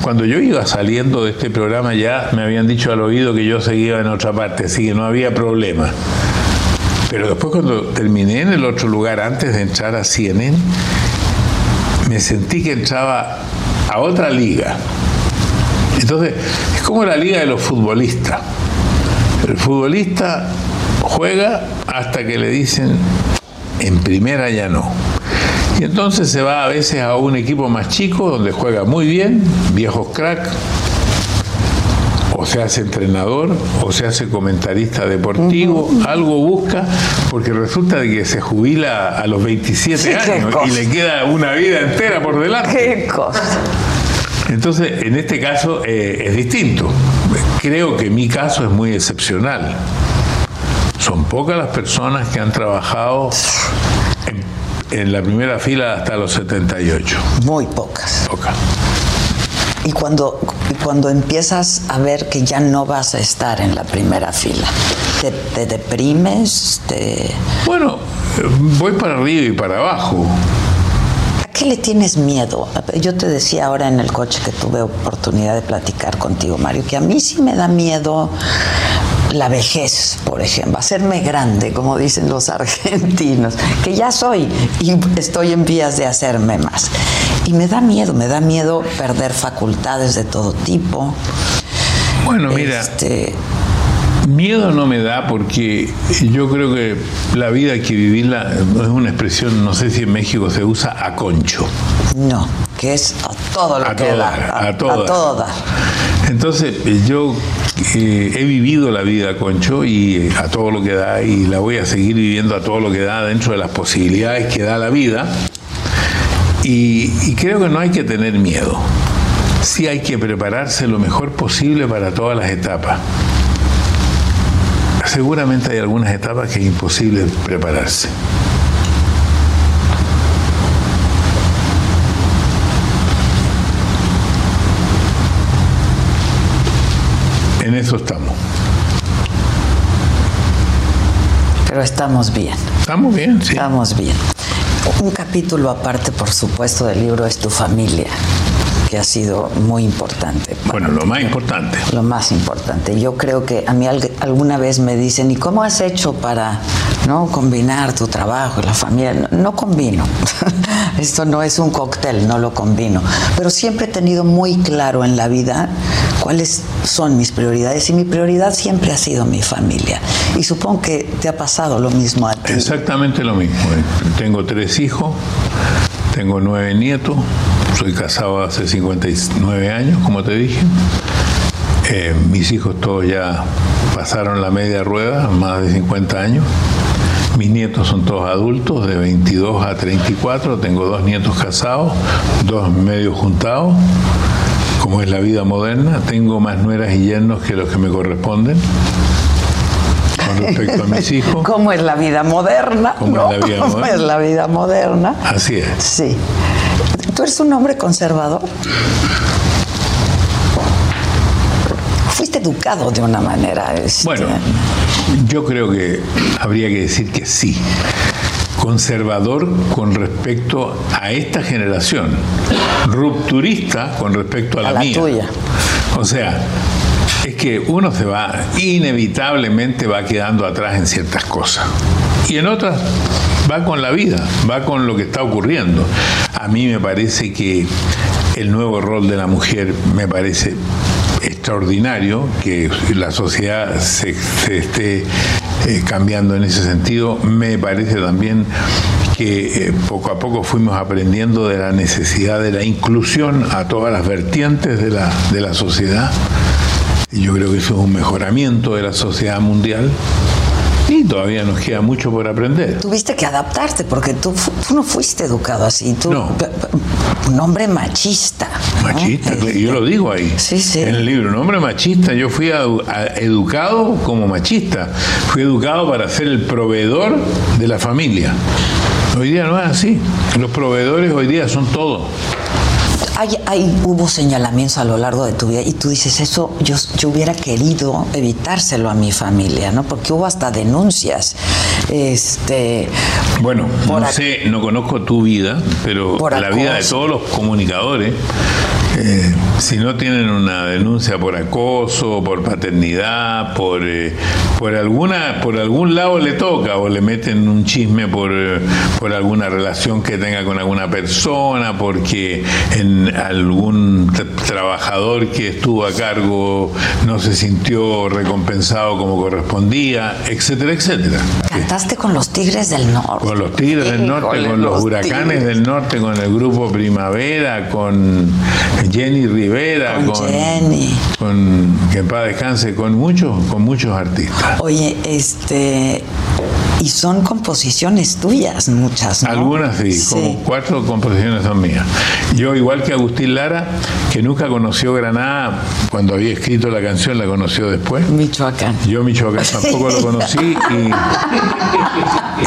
cuando yo iba saliendo de este programa ya me habían dicho al oído que yo seguía en otra parte, así que no había problema. Pero después cuando terminé en el otro lugar, antes de entrar a CNN, me sentí que entraba a otra liga. Entonces, es como la liga de los futbolistas. El futbolista juega hasta que le dicen, en primera ya no. Y entonces se va a veces a un equipo más chico donde juega muy bien, viejos crack, o se hace entrenador, o se hace comentarista deportivo, algo busca, porque resulta de que se jubila a los 27 años y le queda una vida entera por delante. ¿Qué cosa? Entonces, en este caso eh, es distinto. Creo que mi caso es muy excepcional. Son pocas las personas que han trabajado en, la primera fila hasta los 78. Muy pocas. Pocas. Y cuando, cuando empiezas a ver que ya no vas a estar en la primera fila, ¿te, deprimes? Bueno, voy para arriba y para abajo. ¿A qué le tienes miedo? Yo te decía ahora en el coche que tuve oportunidad de platicar contigo, Mario, que a mí sí me da miedo la vejez, por ejemplo, hacerme grande, como dicen los argentinos, que ya soy y estoy en vías de hacerme más. Y me da miedo, me da miedo perder facultades de todo tipo. Bueno, mira. Este, miedo no me da porque yo creo que la vida hay que vivirla, es una expresión, no sé si en México se usa a concho. No, que es a todo lo que da. A, a, todas. Entonces, yo eh, he vivido la vida a concho y eh, a todo lo que da y la voy a seguir viviendo a todo lo que da dentro de las posibilidades que da la vida. Y, creo que no hay que tener miedo. Sí hay que prepararse lo mejor posible para todas las etapas. Seguramente hay algunas etapas que es imposible prepararse. En eso estamos. Pero estamos bien. Estamos bien, sí. Estamos bien. Un capítulo aparte, por supuesto, del libro es tu familia, que ha sido muy importante. Bueno, lo más importante. Lo más importante. Yo creo que a mí alguna vez me dicen, ¿y cómo has hecho para no combinar tu trabajo y la familia? No, combino. Esto no es un cóctel, no lo combino. Pero siempre he tenido muy claro en la vida cuáles son mis prioridades y mi prioridad siempre ha sido mi familia. Y supongo que te ha pasado lo mismo a ti. Exactamente lo mismo. Tengo tres hijos, tengo nueve nietos, soy casado hace 59 años, como te dije. Eh, mis hijos todos ya pasaron la media rueda, más de 50 años. Mis nietos son todos adultos, de 22 a 34. Tengo dos nietos casados, dos medios juntados, como es la vida moderna. Tengo más nueras y yernos que los que me corresponden respecto a mis hijos. ¿Cómo es la vida moderna? ¿Cómo, es, la vida ¿Cómo es la vida moderna? Así es. Sí. ¿Tú eres un hombre conservador? Fuiste educado de una manera. Este... Bueno, yo creo que habría que decir que sí conservador con respecto a esta generación, rupturista con respecto a la, a la mía. Tuya. O sea, es que uno se va, inevitablemente va quedando atrás en ciertas cosas. Y en otras va con la vida, va con lo que está ocurriendo. A mí me parece que el nuevo rol de la mujer me parece extraordinario que la sociedad se, esté eh, cambiando en ese sentido. Me parece también que eh, poco a poco fuimos aprendiendo de la necesidad de la inclusión a todas las vertientes de la, de la sociedad. Y yo creo que eso es un mejoramiento de la sociedad mundial. Todavía nos queda mucho por aprender. Tuviste que adaptarte porque tú, no fuiste educado así. Tú, no. Un hombre machista. Machista, yo lo digo ahí. Sí, sí. En el libro, un hombre machista. Yo fui educado como machista. Fui educado para ser el proveedor de la familia. Hoy día no es así. Los proveedores hoy día son todos hay, hubo señalamientos a lo largo de tu vida y tú dices, eso yo, yo hubiera querido evitárselo a mi familia, ¿no? Porque hubo hasta denuncias. Este, bueno, no sé, no conozco tu vida, pero la vida de todos los comunicadores eh, si no tienen una denuncia por acoso, por paternidad, por, eh, por, alguna, por algún lado le toca o le meten un chisme por, eh, por alguna relación que tenga con alguna persona, porque en algún trabajador que estuvo a cargo no se sintió recompensado como correspondía, etcétera, etcétera. Cantaste con los Tigres del Norte. Con los Tigres del Norte, con los, Huracanes del Norte, con el grupo Primavera, con Jenny Rivera, con, Jenny. con que en paz descanse, con muchos, con muchos artistas. Oye, este y son composiciones tuyas, muchas. ¿no? Algunas sí, como cuatro composiciones son mías. Yo, igual que Agustín Lara, que nunca conoció Granada cuando había escrito la canción, la conoció después. Michoacán. Yo Michoacán tampoco lo conocí y,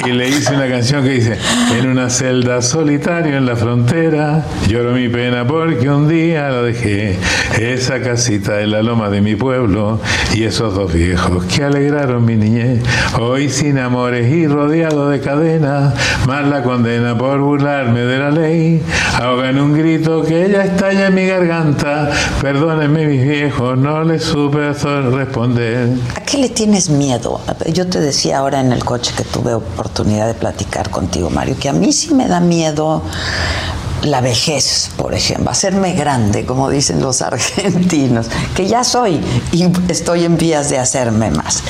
y, le hice una canción que dice, en una celda solitaria en la frontera, lloro mi pena porque un día lo dejé, esa casita en la loma de mi pueblo y esos dos viejos que alegraron mi niñez, hoy sin amores y rodeado de cadenas, más la condena por burlarme de la ley, ahoga en un grito que ya estalla en mi garganta, perdónenme mis viejos, no les supe responder. ¿A qué le tienes miedo? Yo te decía ahora en el coche que tuve oportunidad de platicar contigo, Mario, que a mí sí me da miedo la vejez, por ejemplo, hacerme grande, como dicen los argentinos, que ya soy y estoy en vías de hacerme más.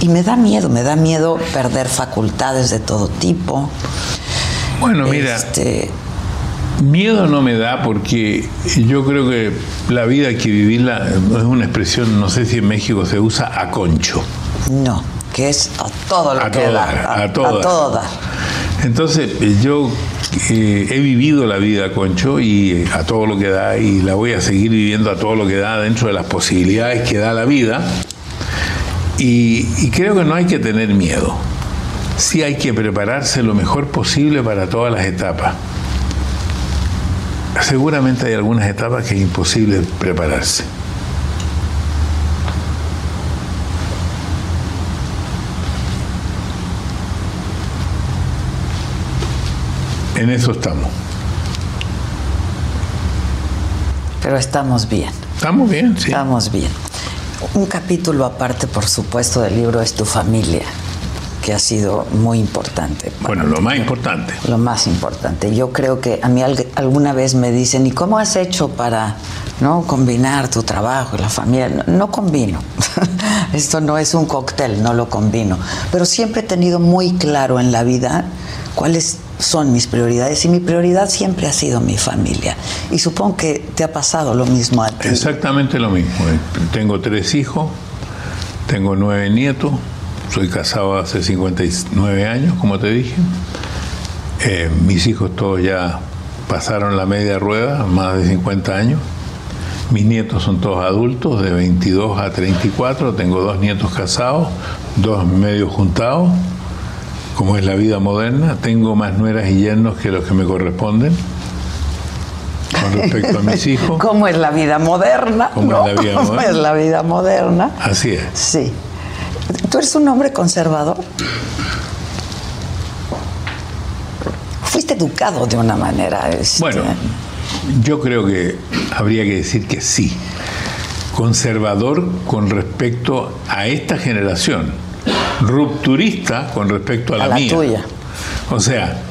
Y me da miedo, me da miedo perder facultades de todo tipo. Bueno, mira, este... miedo no me da porque yo creo que la vida hay que vivirla, es una expresión, no sé si en México se usa a concho. No, que es a todo lo a que da. A, a, toda. a todo Entonces, yo eh, he vivido la vida, Concho, y eh, a todo lo que da, y la voy a seguir viviendo a todo lo que da dentro de las posibilidades que da la vida. Y, y creo que no hay que tener miedo. Sí hay que prepararse lo mejor posible para todas las etapas. Seguramente hay algunas etapas que es imposible prepararse. En eso estamos. Pero estamos bien. Estamos bien, sí. Estamos bien. Un capítulo aparte, por supuesto, del libro es tu familia, que ha sido muy importante. Bueno, lo más importante. Lo más importante. Yo creo que a mí alguna vez me dicen, ¿y cómo has hecho para no combinar tu trabajo y la familia? No, no combino. Esto no es un cóctel, no lo combino. Pero siempre he tenido muy claro en la vida cuáles son mis prioridades y mi prioridad siempre ha sido mi familia. Y supongo que te ha pasado lo mismo a ti. Exactamente lo mismo. Tengo tres hijos, tengo nueve nietos, soy casado hace 59 años, como te dije. Eh, mis hijos todos ya pasaron la media rueda, más de 50 años. Mis nietos son todos adultos, de 22 a 34. Tengo dos nietos casados, dos medios juntados como es la vida moderna, tengo más nueras y yernos que los que me corresponden con respecto a mis hijos. ¿Cómo es la vida moderna? ¿Cómo, ¿no? es, la vida ¿Cómo moderna? es la vida moderna? Así es. Sí. ¿Tú eres un hombre conservador? Fuiste educado de una manera. Este... Bueno, yo creo que habría que decir que sí. Conservador con respecto a esta generación rupturista con respecto a la, a la mía. tuya. O sea,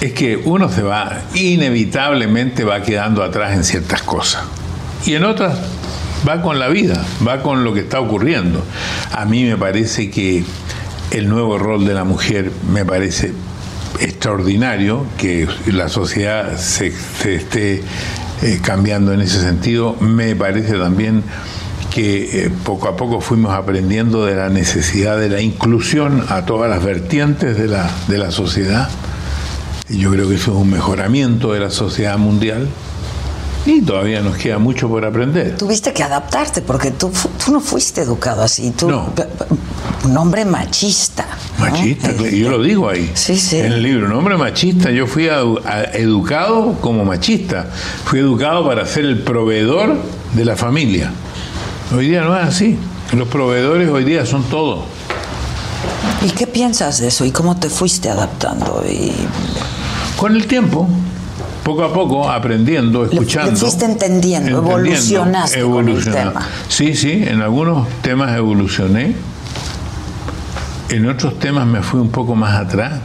es que uno se va, inevitablemente va quedando atrás en ciertas cosas. Y en otras va con la vida, va con lo que está ocurriendo. A mí me parece que el nuevo rol de la mujer me parece extraordinario, que la sociedad se, se esté eh, cambiando en ese sentido. Me parece también que eh, poco a poco fuimos aprendiendo de la necesidad de la inclusión a todas las vertientes de la, de la sociedad. Y yo creo que eso es un mejoramiento de la sociedad mundial. Y todavía nos queda mucho por aprender. Tuviste que adaptarte porque tú, tú no fuiste educado así. Tú, No. Un hombre machista. ¿no? Machista, Este, yo lo digo ahí. Sí, sí. En el libro, un hombre machista. Yo fui a- a- educado como machista. Fui educado para ser el proveedor de la familia. Hoy día no es así. Los proveedores hoy día son todos. ¿Y qué piensas de eso? ¿Y cómo te fuiste adaptando? Y Con el tiempo, poco a poco, aprendiendo, le escuchando. fuiste entendiendo, evolucionaste con el tema. Sí, sí, en algunos temas evolucioné. En otros temas me fui un poco más atrás.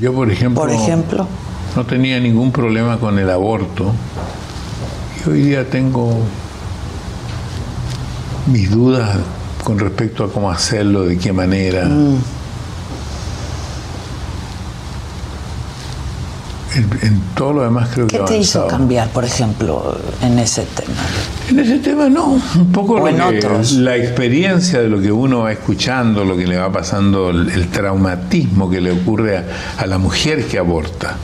Yo, por ejemplo, Por ejemplo, no tenía ningún problema con el aborto Yo hoy día tengo mis dudas con respecto a cómo hacerlo, de qué manera. Mm. En, todo lo demás creo que ¿Qué te hizo cambiar, por ejemplo, en ese tema? En ese tema no, un poco la experiencia de lo que uno va escuchando, lo que le va pasando, el, traumatismo que le ocurre a la mujer que aborta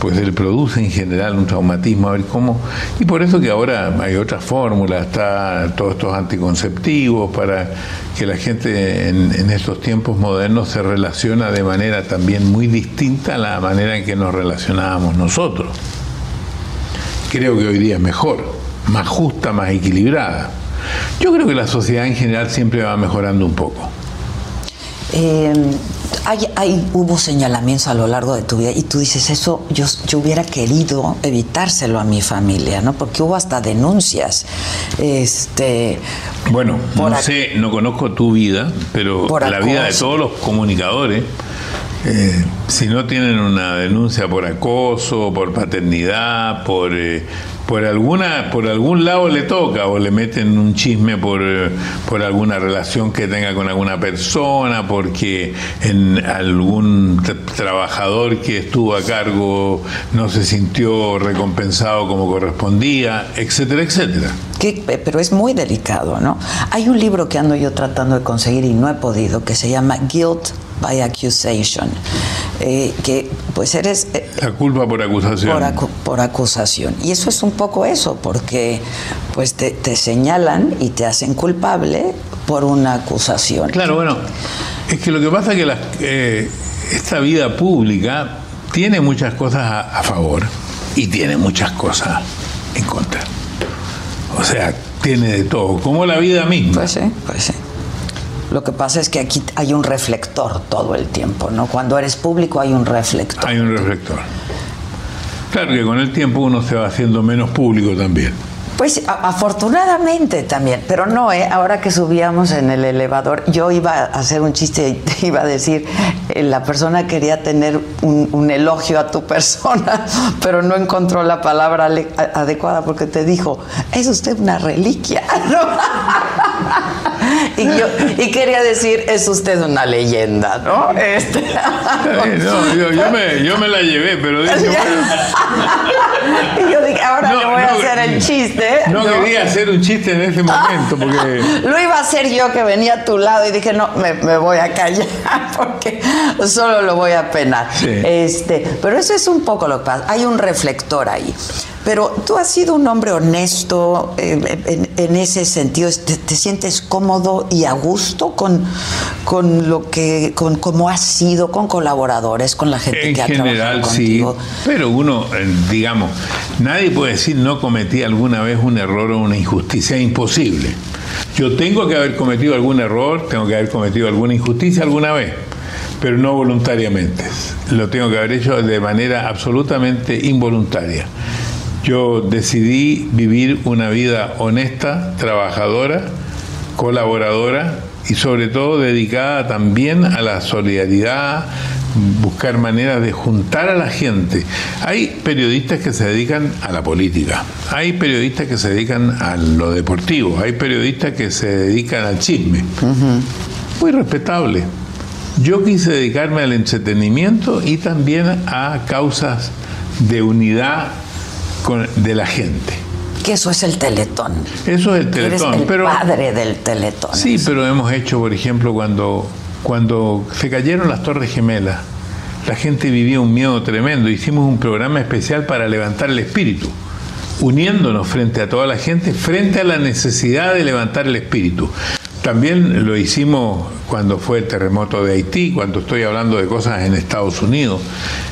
pues él produce en general un traumatismo, a ver cómo. Y por eso que ahora hay otras fórmulas, está todos estos anticonceptivos para que la gente en, estos tiempos modernos se relaciona de manera también muy distinta a la manera en que nos relacionábamos nosotros. Creo que hoy día es mejor, más justa, más equilibrada. Yo creo que la sociedad en general siempre va mejorando un poco. Eh, hay, hubo señalamientos a lo largo de tu vida y tú dices, eso yo, yo hubiera querido evitárselo a mi familia, ¿no? Porque hubo hasta denuncias. Este, bueno, no sé, no conozco tu vida, pero la vida de todos los comunicadores, eh, si no tienen una denuncia por acoso, por paternidad, por... Eh, por alguna por algún lado le toca o le meten un chisme por, por alguna relación que tenga con alguna persona, porque en algún trabajador que estuvo a cargo no se sintió recompensado como correspondía, etcétera, etcétera. Pero es muy delicado, ¿no? Hay un libro que ando yo tratando de conseguir y no he podido, que se llama Guilt by accusation, eh, que pues eres... Eh, la culpa por acusación. Por, acusación. Y eso es un poco eso, porque pues te, señalan y te hacen culpable por una acusación. Claro, bueno, es que lo que pasa es que eh, esta vida pública tiene muchas cosas a, a favor y tiene muchas cosas en contra. O sea, tiene de todo, como la vida misma. Pues sí, pues sí. Lo que pasa es que aquí hay un reflector todo el tiempo, ¿no? Cuando eres público hay un reflector. Hay un reflector. Claro que con el tiempo uno se va haciendo menos público también. Pues afortunadamente también, pero no, ¿eh? ahora que subíamos en el elevador, yo iba a hacer un chiste y iba a decir, eh, la persona quería tener un, elogio a tu persona, pero no encontró la palabra adecuada porque te dijo, es usted una reliquia. y, yo, y quería decir, es usted una leyenda, ¿no? Este. no yo, me, yo, me, la llevé, pero dije, ahora le voy a hacer el chiste. No, quería hacer un chiste en ese momento, porque... Lo iba a hacer yo que venía a tu lado y dije, no, me, me voy a callar porque solo lo voy a penar. Este, pero eso es un poco lo que pasa. Hay un reflector ahí. Pero tú has sido un hombre honesto eh, en, ese sentido. ¿Te, sientes cómodo y a gusto con, con lo que, con cómo has sido con colaboradores, con la gente que ha trabajado contigo? sí. Pero uno, eh, digamos, nadie puede decir no cometí alguna vez un error o una injusticia. Imposible. Yo tengo que haber cometido algún error, tengo que haber cometido alguna injusticia alguna vez pero no voluntariamente. Lo tengo que haber hecho de manera absolutamente involuntaria. Yo decidí vivir una vida honesta, trabajadora, colaboradora y sobre todo dedicada también a la solidaridad, buscar maneras de juntar a la gente. Hay periodistas que se dedican a la política, hay periodistas que se dedican a lo deportivo, hay periodistas que se dedican al chisme. Muy respetable. Yo quise dedicarme al entretenimiento y también a causas de unidad de la gente. Que eso es el teletón. Eso es el teletón. Eres el padre del teletón. Sí, pero hemos hecho, por ejemplo, cuando, cuando se cayeron las Torres Gemelas, la gente vivía un miedo tremendo. Hicimos un programa especial para levantar el espíritu, uniéndonos frente a toda la gente, frente a la necesidad de levantar el espíritu. También lo hicimos cuando fue el terremoto de Haití, cuando estoy hablando de cosas en Estados Unidos.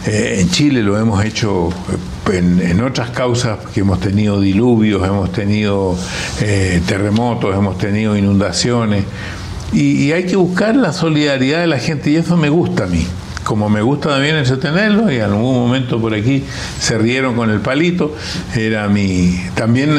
Eh, en Chile lo hemos hecho eh, en, otras causas que hemos tenido diluvios, hemos tenido eh, terremotos, hemos tenido inundaciones. Y, hay que buscar la solidaridad de la gente y eso me gusta a mí. Como me gusta también entretenerlo y en algún momento por aquí se rieron con el palito, era mi... También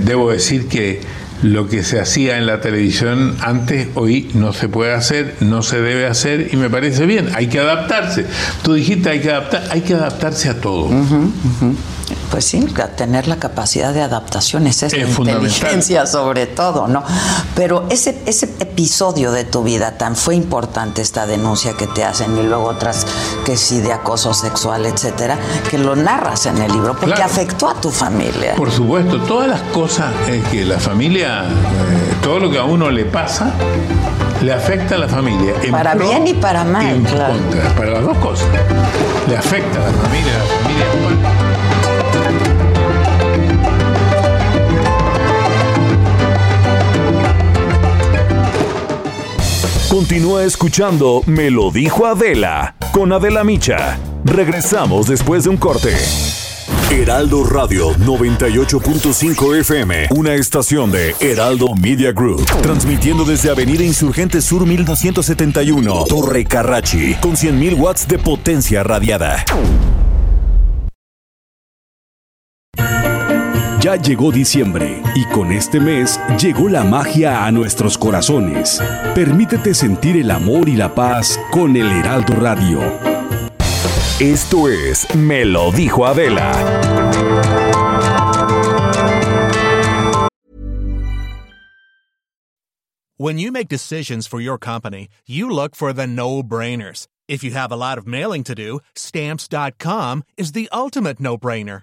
debo decir que lo que se hacía en la televisión antes, hoy no se puede hacer, no se debe hacer y me parece bien, hay que adaptarse. Tú dijiste hay que adaptar, hay que adaptarse a todo. Pues sí, tener la capacidad de adaptación, esa es, la inteligencia sobre todo, ¿no? Pero ese, ese episodio de tu vida tan fue importante, esta denuncia que te hacen y luego otras que sí de acoso sexual, etcétera, que lo narras en el libro porque afectó a tu familia. Por supuesto, todas las cosas que la familia, eh, todo lo que a uno le pasa, le afecta a la familia. para bien y para mal. para las dos cosas. Le afecta a la familia, a la familia. Continúa escuchando Me lo dijo Adela con Adela Micha. Regresamos después de un corte. Heraldo Radio 98.5 FM, una estación de Heraldo Media Group, transmitiendo desde Avenida Insurgente Sur 1271, Torre Carrachi, con 100.000 watts de potencia radiada. Ya llegó diciembre y con este mes llegó la magia a nuestros corazones. Permítete sentir el amor y la paz con el Heraldo Radio. Esto es Me lo dijo Adela. When you make decisions for your company, you look for the no-brainers. If you have a lot of mailing to do, stamps.com is the ultimate no-brainer.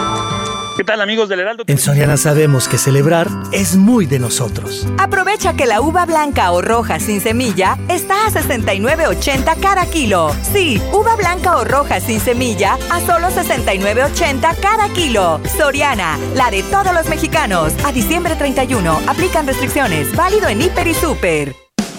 ¿Qué tal amigos del Heraldo? En Soriana sabemos que celebrar es muy de nosotros. Aprovecha que la uva blanca o roja sin semilla está a 69.80 cada kilo. Sí, uva blanca o roja sin semilla a solo 69.80 cada kilo. Soriana, la de todos los mexicanos. A diciembre 31 aplican restricciones. Válido en Hiper y Super.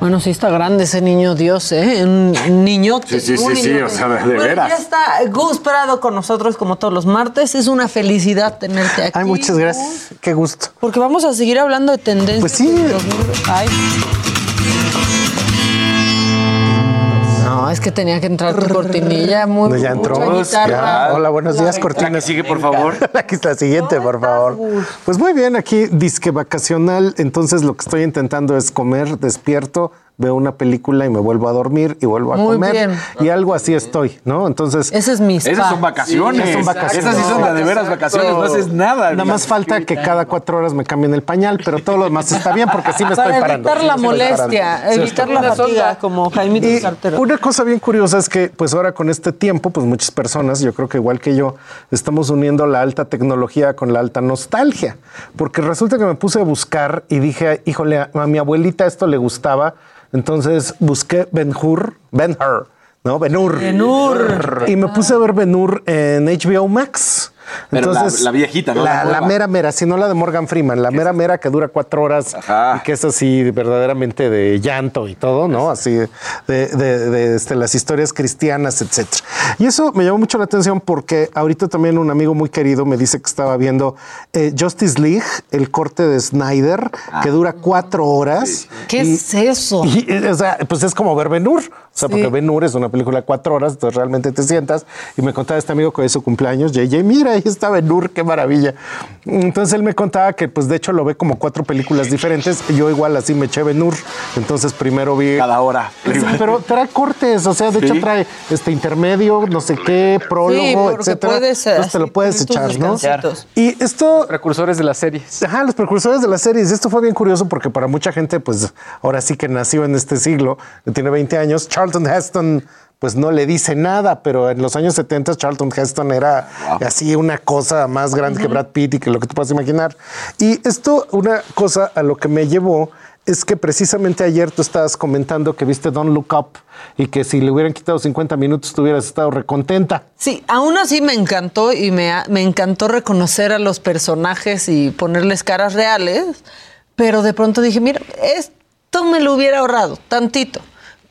Bueno, sí está grande ese niño Dios, ¿eh? Un niño. Sí, sí, sí, sí, o sea, de veras. Ya está Gus Prado con nosotros como todos los martes. Es una felicidad tenerte aquí. Ay, muchas gracias. Qué gusto. Porque vamos a seguir hablando de tendencias. Pues sí. Ay. No, es que tenía que entrar tu cortinilla. Muy no, ya entró. Hola, buenos días, cortina. La sigue, por favor. Aquí está la siguiente, por favor. Pues muy bien, aquí disque vacacional. Entonces lo que estoy intentando es comer despierto veo una película y me vuelvo a dormir y vuelvo a Muy comer. bien. Y algo así estoy, ¿no? Entonces. Ese es mi spa. Esas son vacaciones. Sí, son vacaciones. Esas sí son de, de veras vacaciones, no haces nada. Nada más falta que cada cuatro horas me cambien el pañal, pero todo lo demás está bien porque sí me Para estoy parando. evitar la Sí molestia, evitar la fatiga, como Jaimito y Sartero. una cosa bien curiosa es que, pues ahora con este tiempo, pues muchas personas, yo creo que igual que yo, estamos uniendo la alta tecnología con la alta nostalgia. Porque resulta que me puse a buscar y dije, híjole, a mi abuelita esto le gustaba. Entonces busqué Ben Hur, Ben Hur, ¿no? Ben Hur. Ben Hur. Y me puse a ver Ben Hur en HBO Max. Pero la- la viejita, ¿no? La, La la mera mera, si no la de Morgan Freeman, la mera mera que dura cuatro horas y que es así verdaderamente de llanto y todo, ¿no? Así de, de- de, este, las historias cristianas, etcétera. Y eso me llamó mucho la atención porque ahorita también un amigo muy querido me dice que estaba viendo eh, Justice League, el corte de Snyder, que dura cuatro horas. ¿Qué Y- es eso? y, eh, o sea, pues es como ver Ben Hur. O sea, porque Ben Hur es una película de cuatro horas, entonces realmente te sientas. Y me contaba este amigo que es su cumpleaños, JJ, mira, ahí está Ben Hur, qué maravilla. Entonces él me contaba que, pues de hecho, lo ve como cuatro películas diferentes. Yo igual así me eché Ben Hur. Entonces primero vi. Cada hora. pero trae cortes, o sea, de hecho trae este intermedio, no sé qué, prólogo, etcétera. Entonces te lo puedes echar, ¿no? Y esto. precursores de las series. Ajá, los precursores de las series. Esto fue bien curioso porque para mucha gente, pues ahora sí que nació en este siglo, tiene 20 años, Charlton Heston pues no le dice nada, pero en los años 70 Charlton Heston era así una cosa más grande que Brad Pitt y que lo que tú puedas imaginar. Y esto, una cosa a lo que me llevó es que precisamente ayer tú estabas comentando que viste Don't Look Up y que si le hubieran quitado 50 minutos tú hubieras estado recontenta. Sí, aún así me encantó y me, me encantó reconocer a los personajes y ponerles caras reales, pero de pronto dije, mira, esto me lo hubiera ahorrado tantito.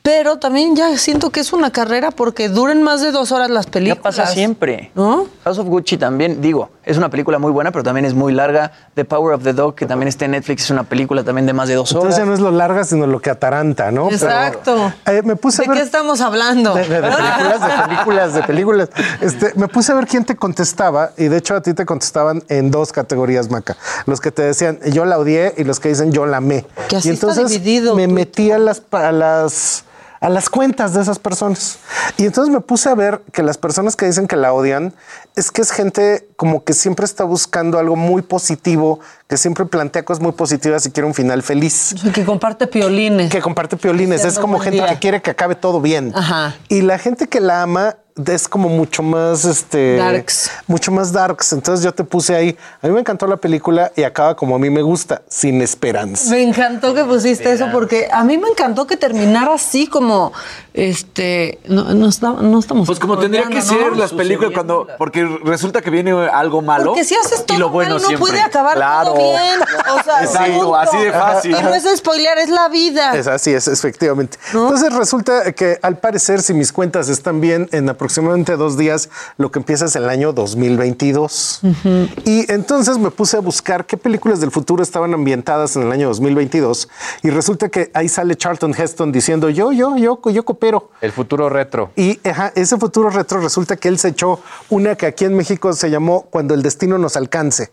Pero también ya siento que es una carrera porque duren más de dos horas las películas. Ya pasa siempre. ¿No? House of Gucci también, digo, es una película muy buena, pero también es muy larga. The Power of the Dog, que también está en Netflix, es una película también de más de dos horas. Entonces ya no es lo larga, sino lo que ataranta, ¿no? Exacto. Eh, me puse ¿De qué estamos hablando? De, películas, de películas, de películas. Este, me puse a ver quién te contestaba y de hecho a ti te contestaban en dos categorías, Maca. Los que te decían yo la odié y los que dicen yo la amé. Que así y entonces está dividido, me metí a las, a las a las cuentas de esas personas. Y entonces me puse a ver que las personas que dicen que la odian es que es gente como que siempre está buscando algo muy positivo, que siempre plantea cosas muy positivas y quiere un final feliz. que comparte piolines. Que comparte piolines. Es como gente que quiere que acabe todo bien. Ajá. Y la gente que la ama es como mucho más este darks. mucho más darks entonces yo te puse ahí a mí me encantó la película y acaba como a mí me gusta sin esperanza me encantó que pusiste eso porque a mí me encantó que terminara así como este no, no, estamos pues como tendría que ser las películas cuando porque resulta que viene algo malo porque si haces todo y lo bueno mal, no siempre. puede acabar todo bien. O sea, Exacto, así de fácil. Y no es spoiler es la vida. Es así es efectivamente. Entonces resulta que al parecer si mis cuentas están bien en aproximadamente dos días lo que empieza es el año 2022 y entonces me puse a buscar qué películas del futuro estaban ambientadas en el año 2022 y resulta que ahí sale Charlton Heston diciendo yo yo yo yo coopero el futuro retro. Y ajá, ese futuro retro resulta que él se echó una que aquí en México se llamó Cuando el destino nos alcance.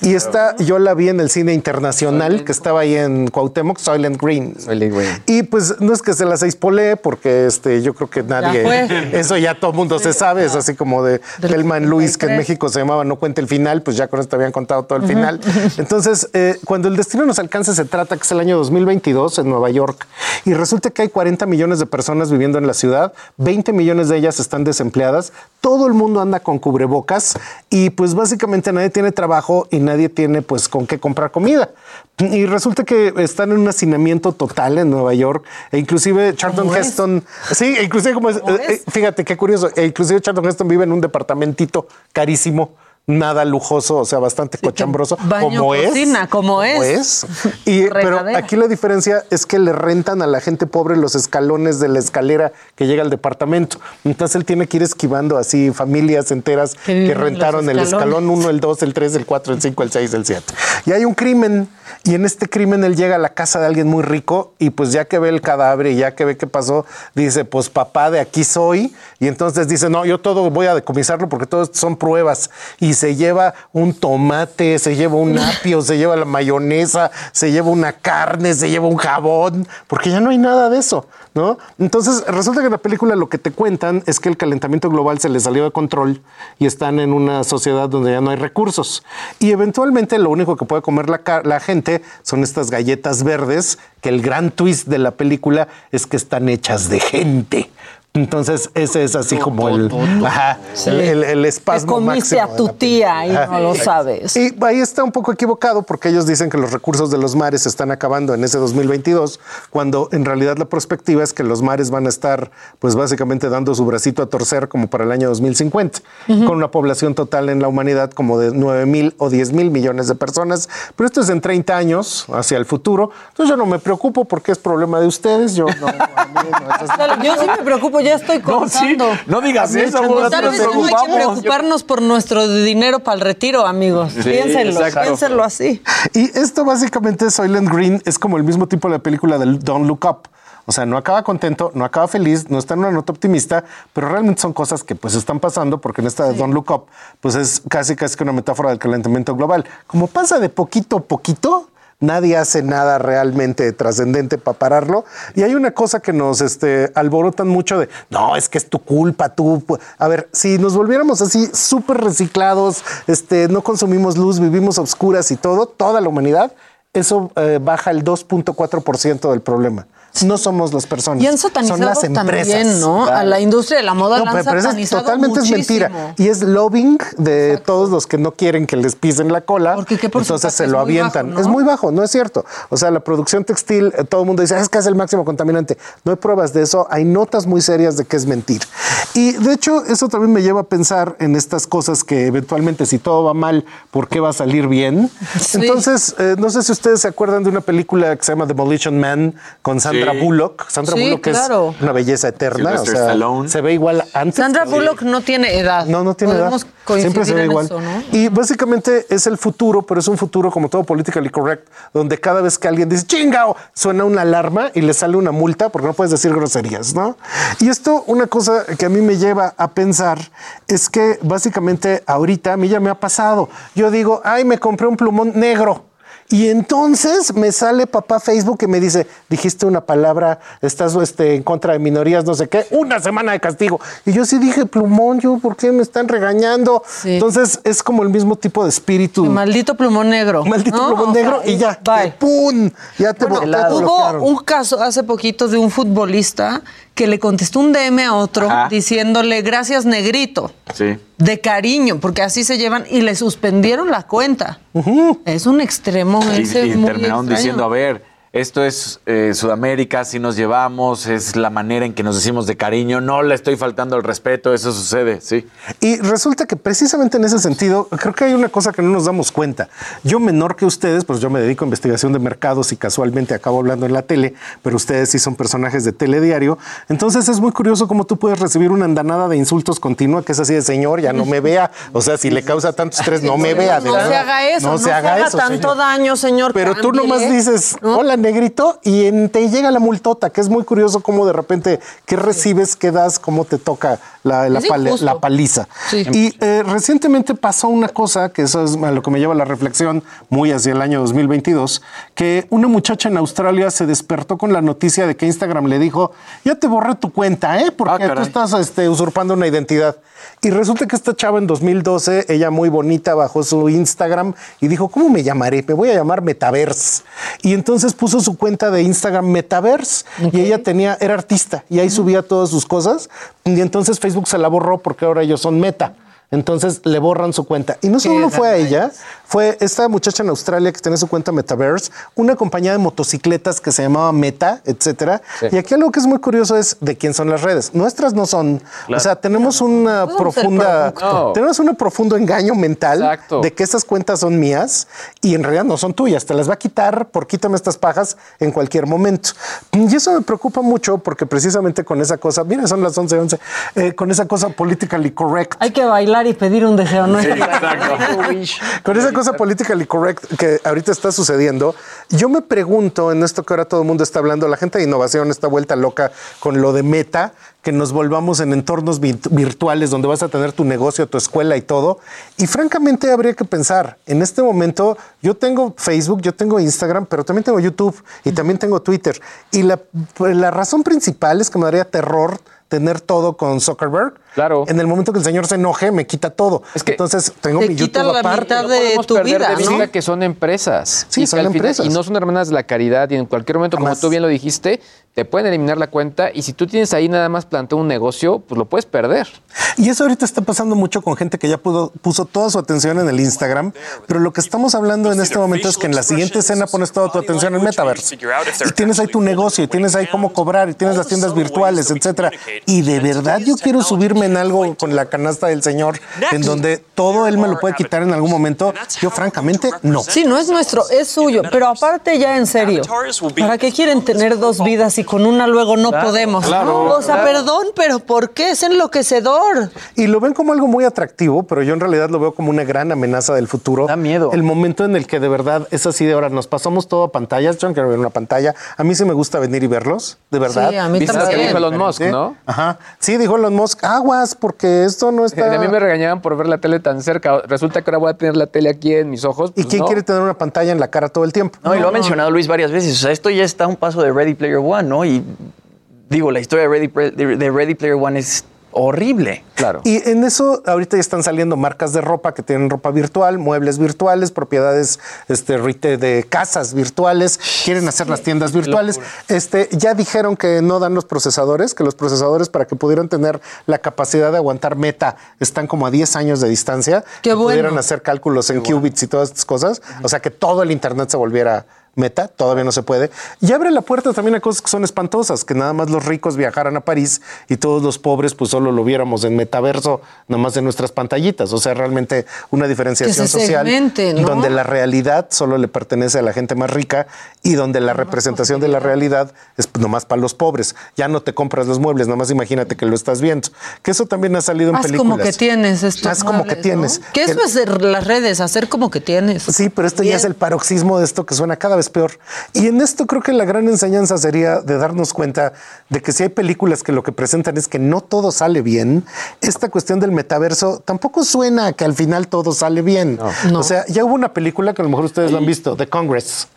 y esta yo la vi en el cine internacional que estaba ahí en Cuauhtémoc, Soylent Green. Green. Y pues no es que se las expole porque este, yo creo que nadie, eso ya todo el mundo se sabe, es así como de Telman Luis que en México se llamaba No cuente el final, pues ya con esto habían contado todo el final. Entonces, eh, cuando el destino nos alcance se trata que es el año 2022 en Nueva York y resulta que hay 40 millones de personas viviendo en la ciudad, 20 millones de ellas están desempleadas, todo el mundo anda con cubrebocas y pues básicamente nadie tiene trabajo y nadie tiene pues con qué comprar comida. Y resulta que están en un hacinamiento total en Nueva York. E inclusive Charlton Heston, sí, inclusive como es, eh, fíjate qué curioso, e inclusive Charlton Heston vive en un departamentito carísimo nada lujoso, o sea, bastante cochambroso, Baño, como cocina, es. como es. es. Y, pero aquí la diferencia es que le rentan a la gente pobre los escalones de la escalera que llega al departamento. Entonces él tiene que ir esquivando así familias enteras que, rentaron el escalón 1, el 2, el 3, el 4, el 5, el 6, el 7. Y hay un crimen. Y en este crimen él llega a la casa de alguien muy rico y pues ya que ve el cadáver y ya que ve qué pasó, dice, pues papá, de aquí soy. Y entonces dice, no, yo todo voy a decomisarlo porque todo son pruebas. Y se lleva un tomate, se lleva un apio, se lleva la mayonesa, se lleva una carne, se lleva un jabón, porque ya no hay nada de eso, ¿no? Entonces resulta que en la película lo que te cuentan es que el calentamiento global se les salió de control y están en una sociedad donde ya no hay recursos. Y eventualmente lo único que puede comer la, la gente son estas galletas verdes, que el gran twist de la película es que están hechas de gente. Entonces, ese es así como el, ajá, el, el, espasmo Te comiste a tu tía y no lo sabes. Y ahí está un poco equivocado porque ellos dicen que los recursos de los mares se están acabando en ese 2022, cuando en realidad la perspectiva es que los mares van a estar, pues básicamente dando su bracito a torcer como para el año 2050, con una población total en la humanidad como de 9 mil o 10 mil millones de personas. Pero esto es en 30 años hacia el futuro. Entonces yo no me preocupo porque es problema de ustedes. Yo no, no yo sí me preocupo ya estoy contando. No, sí, no digas eso, Tal vez no hay que preocuparnos por nuestro dinero para el retiro, amigos. Sí, piénsenlo, piénsenlo así. Y esto básicamente Soylent Green es como el mismo tipo de película del Don't Look Up. O sea, no acaba contento, no acaba feliz, no está en una nota optimista, pero realmente son cosas que pues están pasando porque en esta de Don't Look Up, pues es casi casi que una metáfora del calentamiento global. Como pasa de poquito a poquito, nadie hace nada realmente trascendente para pararlo. Y hay una cosa que nos este, alborotan mucho de, no, es que es tu culpa, tú. A ver, si nos volviéramos así súper reciclados, este, no consumimos luz, vivimos a oscuras y todo, toda la humanidad, eso eh, baja el 2.4% del problema no somos las personas. Y han satanizado son las empresas. también, ¿no? A la industria de la moda no, la han pero satanizado totalmente muchísimo. es mentira. Y es lobbying de todos los que no quieren que les pisen la cola. Porque ¿qué entonces se lo avientan. Es muy bajo, no es cierto. O sea, la producción textil, eh, todo el mundo dice, ah, es que es el máximo contaminante. No hay pruebas de eso. Hay notas muy serias de que es mentir. Y de hecho, eso también me lleva a pensar en estas cosas que eventualmente, si todo va mal, ¿por qué va a salir bien? Entonces, eh, no sé si ustedes se acuerdan de una película que se llama Demolition Man con Sandra Sandra Bullock. Sandra Bullock es una belleza eterna. O sea, se ve igual antes. Sandra Bullock no tiene edad. No, no tiene edad. Siempre se ve igual. Y básicamente es el futuro, pero es un futuro como todo politically correct, donde cada vez que alguien dice chingao, suena una alarma y le sale una multa porque no puedes decir groserías, ¿no? Y esto, una cosa que a mí me lleva a pensar es que básicamente ahorita a mí ya me ha pasado. Yo digo, ay, me compré un plumón negro. Y entonces me sale papá Facebook y me dice, dijiste una palabra, estás este, en contra de minorías, no sé qué, una semana de castigo. Y yo sí dije, plumón, yo, ¿por qué me están regañando? Entonces es como el mismo tipo de espíritu. maldito plumón negro. Maldito plumón negro y ya, ¡pum! Ya te, Hubo un caso hace poquito de un futbolista que le contestó un DM a otro diciéndole gracias negrito. Sí. De cariño, porque así se llevan y le suspendieron la cuenta. Es un extremo ese. Y, terminaron diciendo, a ver, esto es eh, Sudamérica, si nos llevamos, es la manera en que nos decimos de cariño, no le estoy faltando el respeto, eso sucede, sí. Y resulta que precisamente en ese sentido, creo que hay una cosa que no nos damos cuenta. Yo menor que ustedes, pues yo me dedico a investigación de mercados y casualmente acabo hablando en la tele, pero ustedes sí son personajes de telediario. Entonces es muy curioso cómo tú puedes recibir una andanada de insultos continua, que es así de señor, ya no me vea. O sea, si le causa tanto estrés, no me vea. no, se haga eso, no, se haga, tanto daño, señor. Pero tú nomás dices, hola, negrito y te llega la multota, que es muy curioso cómo de repente, ¿qué recibes, qué das, cómo te toca la, la, paliza? Y eh, recientemente pasó una cosa, que eso es a lo que me lleva a la reflexión muy hacia el año 2022, que una muchacha en Australia se despertó con la noticia de que Instagram le dijo, ya te borré tu cuenta, ¿eh? Porque ah, tú estás este, usurpando una identidad. Y resulta que esta chava en 2012, ella muy bonita, bajó su Instagram y dijo, ¿cómo me llamaré? Me voy a llamar Metaverse. Y entonces puso su cuenta de Instagram Metaverse y ella tenía, era artista y ahí subía todas sus cosas. Y entonces Facebook se la borró porque ahora ellos son Meta. Entonces le borran su cuenta. Y no solo fue a ella, fue esta muchacha en Australia que tiene su cuenta Metaverse, una compañía de motocicletas que se llamaba Meta, etcétera. Y aquí algo que es muy curioso es de quién son las redes. Nuestras no son. O sea, tenemos una profunda, tenemos un profundo engaño mental de que esas cuentas son mías y en realidad no son tuyas. Te las va a quitar por quítame estas pajas en cualquier momento. Y eso me preocupa mucho porque precisamente con esa cosa, mira, son las 11, 11, eh, con esa cosa politically correct. Hay que bailar y pedir un deseo, ¿no? Con esa cosa politically correct que ahorita está sucediendo, yo me pregunto en esto que ahora todo el mundo está hablando, la gente de innovación está vuelta loca con lo de meta, que nos volvamos en entornos virtuales donde vas a tener tu negocio, tu escuela y todo. Y francamente habría que pensar, en este momento yo tengo Facebook, yo tengo Instagram, pero también tengo YouTube y también tengo Twitter. Y la, la razón principal es que me daría terror tener todo con Zuckerberg. Claro. En el momento que el señor se enoje, me quita todo. Es que Entonces tengo mi quita YouTube la aparte. Mitad de tu vida, ¿no? que son empresas. Sí, son empresas. y no son hermanas de la caridad. Y en cualquier momento, como tú bien lo dijiste, te pueden eliminar la cuenta. Y si tú tienes ahí nada más planteado un negocio, pues lo puedes perder. Y eso ahorita está pasando mucho con gente que ya pudo, puso toda su atención en el Instagram. Pero lo que estamos hablando en este momento es que en la siguiente escena pones toda tu atención en Metaverse. Y tienes ahí tu negocio, y tienes ahí cómo cobrar, y tienes las tiendas virtuales, etcétera. Y de verdad yo quiero subirme en algo con la canasta del Señor, en donde todo Él me lo puede quitar en algún momento. Yo francamente no. Sí, no es nuestro, es suyo. Pero aparte ya en serio, ¿para qué quieren tener dos vidas y con una luego no podemos. o sea, perdón, pero ¿por qué? Es enloquecedor. Y lo ven como algo muy atractivo, pero yo en realidad lo veo como una gran amenaza del futuro. Da miedo. El momento en el que de verdad es así de ahora, nos pasamos todo a pantallas. Yo no quiero ver una pantalla. A mí sí me gusta venir y verlos, de verdad. Sí, a mí también. que dijo Elon Musk, ¿no? Ajá. Sí, dijo Elon Musk, aguas, porque esto no está... A mí me regañaban por ver la tele tan cerca. Resulta que ahora voy a tener la tele aquí en mis ojos. ¿Y pues quién no. quiere tener una pantalla en la cara todo el tiempo? No, y lo ha mencionado Luis varias veces. O sea, esto ya está a un paso de Ready Player One, ¿no? Y digo, la historia de Ready, de Player One es horrible. Claro. Y en eso ahorita ya están saliendo marcas de ropa que tienen ropa virtual, muebles virtuales, propiedades este, de casas virtuales, quieren hacer las tiendas virtuales. Este, ya dijeron que no dan los procesadores, que los procesadores para que pudieran tener la capacidad de aguantar meta están como a 10 años de distancia. Qué que bueno. Pudieran hacer cálculos en qubits y todas estas cosas. O sea, que todo el Internet se volviera meta, todavía no se puede. Y abre la puerta también a cosas que son espantosas, que nada más los ricos viajaran a París y todos los pobres pues solo lo viéramos en metaverso, nada más en nuestras pantallitas. O sea, realmente una diferenciación Que se social segmente, ¿no? donde la realidad solo le pertenece a la gente más rica y donde la representación de la realidad es pues, nomás para los pobres. Ya no te compras los muebles, nomás imagínate que lo estás viendo. Que eso también ha salido en Haz películas. como que tienes estos Haz como que tienes. ¿Qué eso es las redes? Hacer como que tienes. Sí, pero esto ya es el paroxismo de esto que suena cada vez peor. Y en esto creo que la gran enseñanza sería de darnos cuenta de que si hay películas que lo que presentan es que no todo sale bien, esta cuestión del metaverso tampoco suena a que al final todo sale bien. No. O sea, ya hubo una película que a lo mejor ustedes la han visto, The Congress.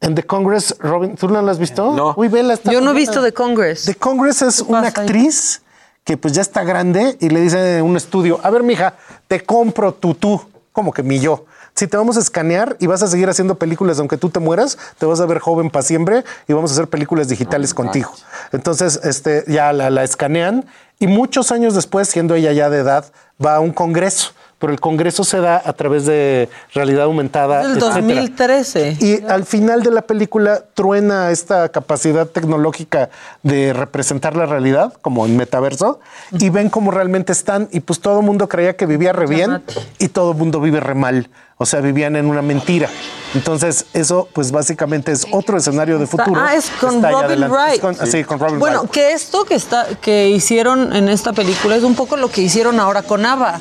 En The Congress, Robin, ¿tú no la has visto? No. Uy, vela, está Yo no he visto The Congress. The Congress es una ahí? actriz que pues ya está grande y le dice en un estudio, a ver, mija, te compro tu tú, como que mi yo. Si te vamos a escanear y vas a seguir haciendo películas aunque tú te mueras, te vas a ver joven para siempre y vamos a hacer películas digitales contigo. Entonces, este, ya la, la escanean y muchos años después, siendo ella ya de edad, va a un congreso. Pero el congreso se da a través de realidad aumentada. Etcétera. 2013. Y al final de la película truena esta capacidad tecnológica de representar la realidad, como en metaverso, y ven cómo realmente están. Y pues todo el mundo creía que vivía re bien y todo el mundo vive re mal. O sea, vivían en una mentira. Entonces, eso, pues básicamente es otro escenario de futuro. Ah, es con Robin. Es Wright. con- sí, con Robin bueno, Wright. que esto que está que hicieron en esta película es un poco lo que hicieron ahora con Ava.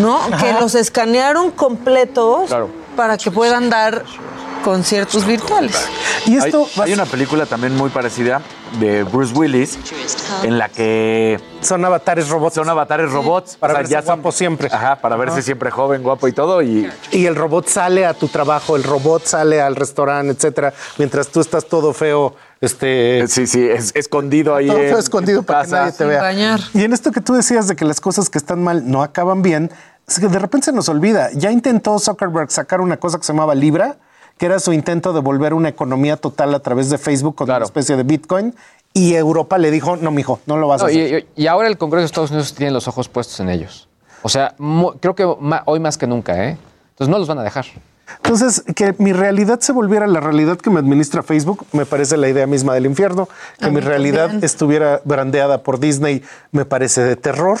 ¿No? Que los escanearon completos Claro. para que puedan dar conciertos virtuales. Y esto hay, hay una película también muy parecida de Bruce Willis en la que son avatares robots. Son avatares robots. Para O sea, verse ya son- guapo siempre. Ajá, para verse siempre joven, guapo y todo. Y Y el robot sale a tu trabajo, el robot sale al restaurante, etcétera, mientras tú estás todo feo, este. sí, sí, es, escondido ahí. Todo en- feo escondido en para que casa. nadie te vea. Y en esto que tú decías de que las cosas que están mal no acaban bien, es que de repente se nos olvida. Ya intentó Zuckerberg sacar una cosa que se llamaba Libra, que era su intento de volver una economía total a través de Facebook con una especie de Bitcoin. Y Europa le dijo, no, mijo, no lo vas a hacer. y, y ahora el Congreso de Estados Unidos tiene los ojos puestos en ellos. O sea, mo- creo que ma- hoy más que nunca, ¿eh? Entonces no los van a dejar. Entonces, que mi realidad se volviera la realidad que me administra Facebook, me parece la idea misma del infierno. Que mi realidad también. estuviera brandeada por Disney, me parece de terror.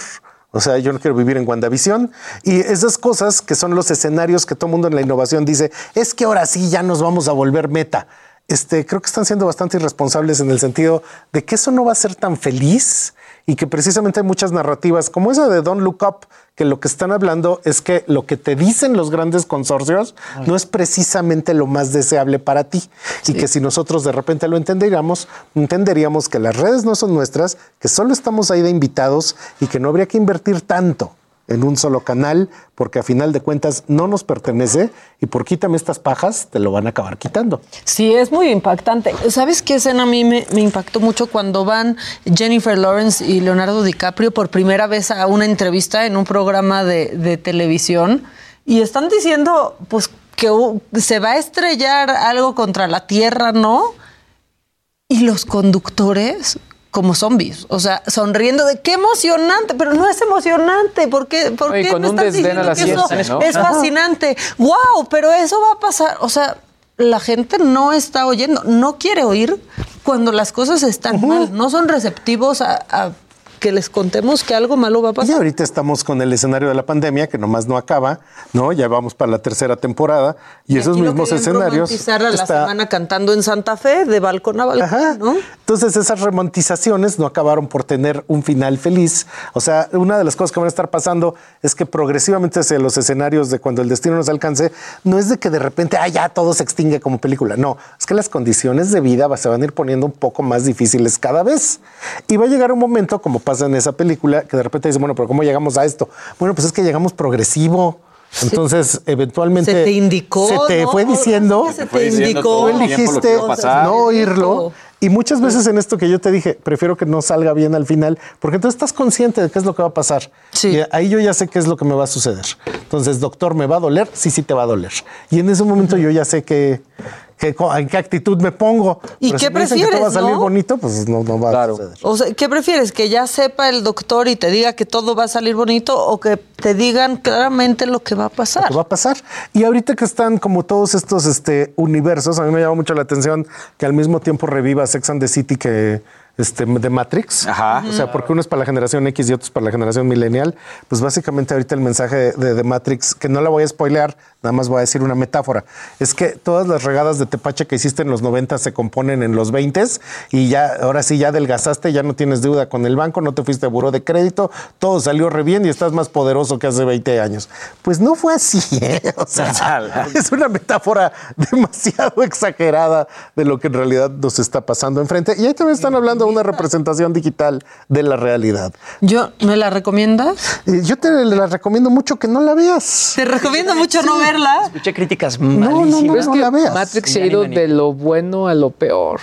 O sea, yo no quiero vivir en WandaVision. Y esas cosas que son los escenarios que todo mundo en la innovación dice, es que ahora sí ya nos vamos a volver meta. Este, creo que están siendo bastante irresponsables en el sentido de que eso no va a ser tan feliz y que precisamente hay muchas narrativas como esa de Don't Look Up, que lo que están hablando es que lo que te dicen los grandes consorcios no es precisamente lo más deseable para ti. Y que si nosotros de repente lo entenderíamos, entenderíamos que las redes no son nuestras, que solo estamos ahí de invitados y que no habría que invertir tanto en un solo canal, porque a final de cuentas no nos pertenece y por quítame estas pajas, te lo van a acabar quitando. Sí, es muy impactante. ¿Sabes qué escena a mí me, impactó mucho cuando van Jennifer Lawrence y Leonardo DiCaprio por primera vez a una entrevista en un programa de, de televisión y están diciendo pues que se va a estrellar algo contra la Tierra, ¿no? Y los conductores como zombies, o sea, sonriendo de qué emocionante, pero no es emocionante, ¿por qué? ¿Por Oye, qué con me estás diciendo que eso es Ajá. fascinante? ¡Wow! Pero eso va a pasar, o sea, la gente no está oyendo, no quiere oír cuando las cosas están mal, no son receptivos a, a que les contemos que algo malo va a pasar. Y ahorita estamos con el escenario de la pandemia, que nomás no acaba, ¿no? Ya vamos para la tercera temporada, y, esos mismos escenarios. A la semana cantando en Santa Fe, de balcón a balcón, ¿no? Entonces, esas romantizaciones no acabaron por tener un final feliz. O sea, una de las cosas que van a estar pasando es que progresivamente hacia los escenarios de cuando el destino nos alcance, no es de que de repente, ah, ya todo se extingue como película. No, es que las condiciones de vida se van a ir poniendo un poco más difíciles cada vez. Y va a llegar un momento, como pasa en esa película, que de repente dice, bueno, pero ¿cómo llegamos a esto? Bueno, pues es que llegamos progresivo. Entonces, eventualmente. Se te indicó. Se te fue diciendo. Se te indicó. Tú elegiste no oírlo. Y muchas veces en esto que yo te dije, prefiero que no salga bien al final, porque entonces estás consciente de qué es lo que va a pasar. Sí. Y ahí yo ya sé qué es lo que me va a suceder. Entonces, doctor, ¿me va a doler? Sí, sí te va a doler. Y en ese momento yo ya sé que en qué actitud me pongo. ¿Y qué prefieres? que va a salir bonito, pues no, va a suceder. O sea, ¿qué prefieres? ¿Que ya sepa el doctor y te diga que todo va a salir bonito o que te digan claramente lo que va a pasar? Lo que va a pasar. Y ahorita que están como todos estos este, universos, a mí me llama mucho la atención que al mismo tiempo reviva Sex and the City que este, de Matrix. Ajá. O sea, porque uno es para la generación X y otro es para la generación millennial. Pues básicamente ahorita el mensaje de, de, Matrix, que no la voy a spoilear, nada más voy a decir una metáfora, es que todas las regadas de tepache que hiciste en los 90 se componen en los 20 y ya, ahora sí, ya adelgazaste, ya no tienes deuda con el banco, no te fuiste a buró de crédito, todo salió re bien y estás más poderoso que hace 20 años. Pues no fue así, ¿eh? O sea, es una metáfora demasiado exagerada de lo que en realidad nos está pasando enfrente. Y ahí también están hablando una representación digital de la realidad. Yo, ¿Me la recomiendas? Yo te la recomiendo mucho que no la veas. Te recomiendo mucho no verla. Escuché críticas malísimas. No, no, no, la veas. Matrix se ha ido de lo bueno a lo peor.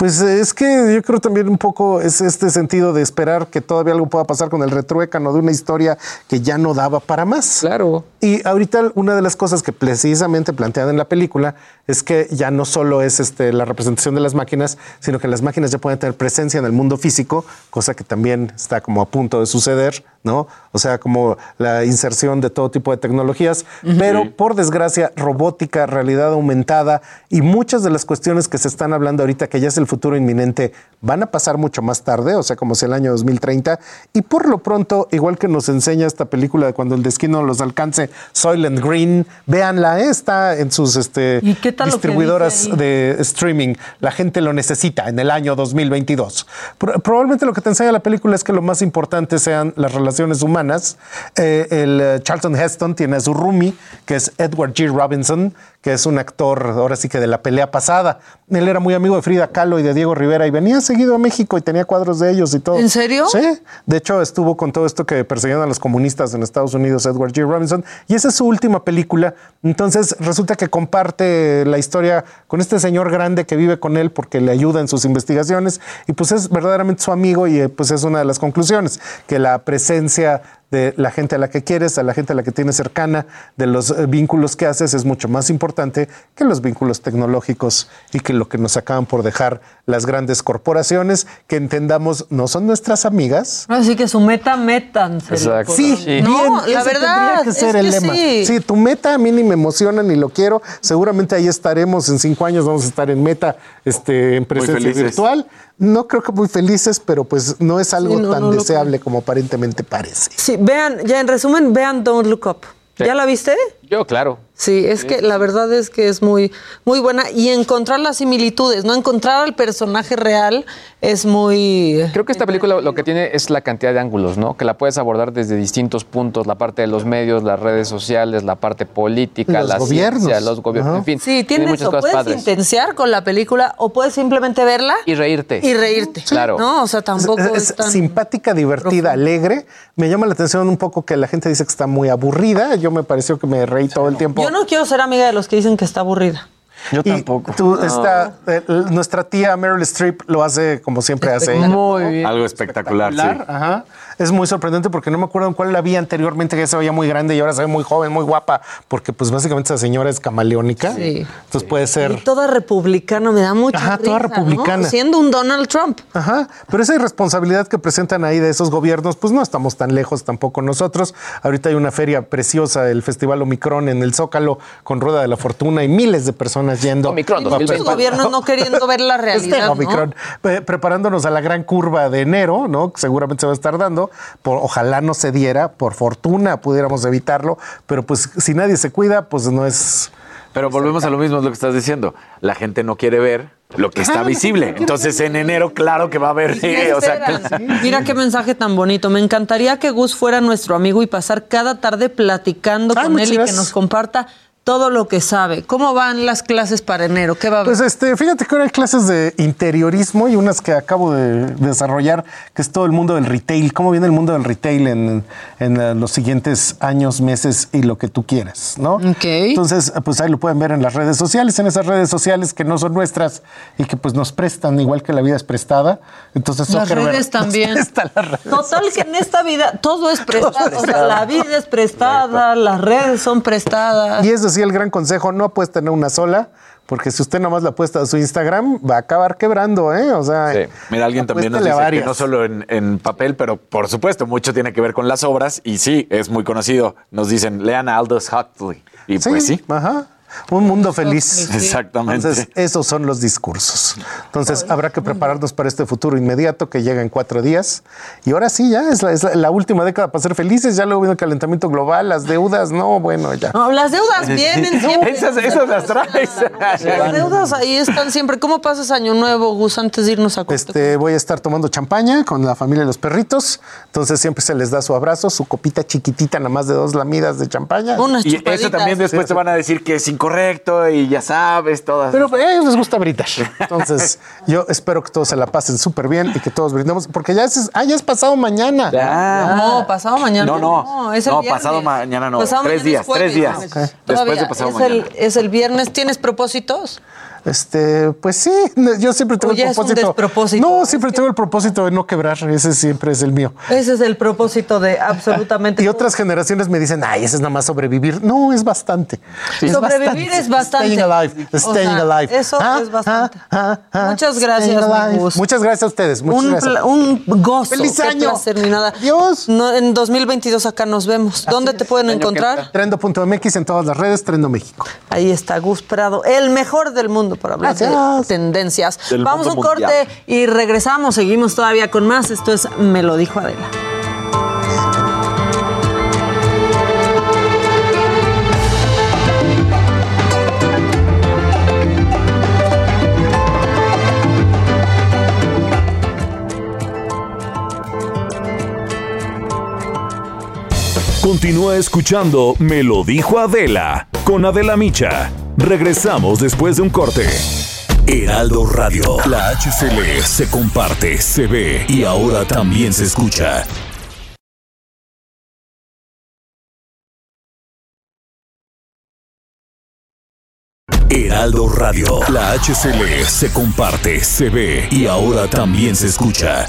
Pues es que yo creo también un poco es este sentido de esperar que todavía algo pueda pasar con el retruécano de una historia que ya no daba para más. Claro. Y ahorita una de las cosas que precisamente plantean en la película es que ya no solo es este, la representación de las máquinas, sino que las máquinas ya pueden tener presencia en el mundo físico, cosa que también está como a punto de suceder, ¿no? O sea, como la inserción de todo tipo de tecnologías, pero por desgracia, robótica, realidad aumentada y muchas de las cuestiones que se están hablando ahorita que ya es el futuro inminente, van a pasar mucho más tarde, o sea, como si el año 2030. Y por lo pronto, igual que nos enseña esta película de cuando el destino los alcance, Soylent Green, véanla, ¿eh? está en sus este, distribuidoras de streaming. La gente lo necesita en el año 2022. Probablemente lo que te enseña la película es que lo más importante sean las relaciones humanas. Eh, el eh, Charlton Heston tiene a su roomie, que es Edward G. Robinson, que es un actor ahora sí que de la pelea pasada. Él era muy amigo de Frida Kahlo y de Diego Rivera y venía seguido a México y tenía cuadros de ellos y todo. ¿En serio? Sí. De hecho, estuvo con todo esto que perseguían a los comunistas en Estados Unidos, Edward G. Robinson, y esa es su última película. Entonces, resulta que comparte la historia con este señor grande que vive con él porque le ayuda en sus investigaciones y pues es verdaderamente su amigo y pues es una de las conclusiones, que la presencia de la gente a la que quieres, a la gente a la que tienes cercana, de los eh, vínculos que haces, es mucho más importante que los vínculos tecnológicos y que lo que nos acaban por dejar las grandes corporaciones, que entendamos no son nuestras amigas. Así que su meta, metan. Sí, sí. no, la verdad. Que ser el lema. Sí. tu meta a mí ni me emociona ni lo quiero. Seguramente ahí estaremos en cinco años, vamos a estar en meta este, en presencia virtual. No creo que muy felices, pero pues no es algo tan deseable como aparentemente parece. Sí, vean, ya en resumen, vean Don't Look Up. ¿Ya la viste? Yo, claro. Sí, es que la verdad es que es muy, muy buena y encontrar las similitudes, no encontrar al personaje real es muy. Creo que esta película lo que tiene es la cantidad de ángulos, ¿no? Que la puedes abordar desde distintos puntos, la parte de los medios, las redes sociales, la parte política, los la gobiernos. Ciencia, los gobiernos, en fin. Sí, tienes eso. Puedes padres. intenciar con la película o puedes simplemente verla y reírte. Y reírte. Claro. No, o sea, tampoco es, simpática, divertida, alegre. Me llama la atención un poco que la gente dice que está muy aburrida. Yo me pareció que me reí todo el tiempo. Yo no quiero ser amiga de los que dicen que está aburrida. Yo tampoco. Tú, eh, nuestra tía Meryl Streep lo hace como siempre hace. Muy bien. Algo espectacular, sí. Ajá. Es muy sorprendente porque no me acuerdo en cuál la vi anteriormente, que ya se veía muy grande y ahora se ve muy joven, muy guapa, porque pues básicamente esa señora es camaleónica. Sí. Entonces puede ser... Y toda republicana, me da mucha Ajá, toda republicana. Siendo un Donald Trump. Ajá, pero esa irresponsabilidad que presentan ahí de esos gobiernos, pues no estamos tan lejos tampoco nosotros. Ahorita hay una feria preciosa, el Festival Omicron en el Zócalo, con Rueda de la Fortuna y miles de personas yendo. Omicron, Muchos gobiernos no queriendo ver la realidad, este Omicron, preparándonos a la gran curva de enero, ¿no? seguramente se va a estar dando. Por, ojalá no se diera, por fortuna pudiéramos evitarlo, pero pues si nadie se cuida, pues no es... Pero volvemos a lo mismo, es lo que estás diciendo. La gente no quiere ver lo que está visible. Entonces en enero, claro que va a haber. Mira qué mensaje tan bonito. Me encantaría que Gus fuera nuestro amigo y pasar cada tarde platicando con él y que nos comparta todo lo que sabe. ¿Cómo van las clases para enero? ¿Qué va a haber? Pues este, fíjate que ahora hay clases de interiorismo y unas que acabo de desarrollar, que es todo el mundo del retail. ¿Cómo viene el mundo del retail en, en los siguientes años, meses y lo que tú quieras, ¿no? Ok. Entonces, pues ahí lo pueden ver en las redes sociales, en esas redes sociales que no son nuestras y que pues nos prestan igual que la vida es prestada. Entonces, las redes también. Las redes Total que en esta vida todo es prestado. O sea, la vida es prestada, las redes son prestadas. Y eso sí el gran consejo, no apuesta en una sola, porque si usted nomás la apuesta a su Instagram, va a acabar quebrando, ¿eh? O sea, mira, alguien también nos dice que no solo en, papel, pero por supuesto, mucho tiene que ver con las obras, y sí, es muy conocido. Nos dicen, lean a Aldous Huxley. Y pues sí. Ajá. Un mundo feliz. Exactamente. Entonces, esos son los discursos. Entonces, habrá que prepararnos para este futuro inmediato que llega en cuatro días. Y ahora sí, ya es la, última década para ser felices. Ya luego viene el calentamiento global, las deudas, no, bueno, ya. No, las deudas vienen siempre. esas, las traes. Las deudas ahí están siempre. ¿Cómo pasas Año Nuevo, Gus, antes de irnos a Este, voy a estar tomando champaña con la familia de los perritos. Entonces, siempre se les da su abrazo, su copita chiquitita, nada más de dos lamidas de champaña. y eso también después te van a decir que sin correcto y ya sabes, todas. Pero a ellos les gusta brindar. Entonces, yo espero que todos se la pasen súper bien y que todos brindemos, porque ya es, ah, ya es pasado mañana. No, pasado mañana. No, no. No, es el no pasado mañana no. tres días, tres días. Después de pasado es mañana. El, es el viernes. ¿Tienes propósitos? Este, pues sí, yo siempre tengo el propósito. no, siempre tengo el propósito de no quebrar, ese siempre es el mío. Ese es el propósito de absolutamente. y otras generaciones me dicen, ay, ese es nada más sobrevivir. No, es bastante. sobrevivir es bastante. Staying alive, staying alive. Eso ah, es bastante. Ah, ah, Muchas gracias, Muchas gracias a ustedes. Muchas un, gracias. un gozo. Feliz año. nada. Dios. en 2022 acá nos vemos. ¿Dónde te pueden encontrar? Trendo.mx en todas las redes, Trendo México. Ahí está Gus Prado, el mejor del mundo para hablar de tendencias. Vamos a un corte y regresamos. Seguimos todavía con más. Esto es Me lo dijo Adela. Continúa escuchando Me lo dijo Adela con Adela Micha. Regresamos después de un corte. Heraldo Radio. La HCL se comparte, se ve y ahora también se escucha. Heraldo Radio. La HCL se comparte, se ve y ahora también se escucha.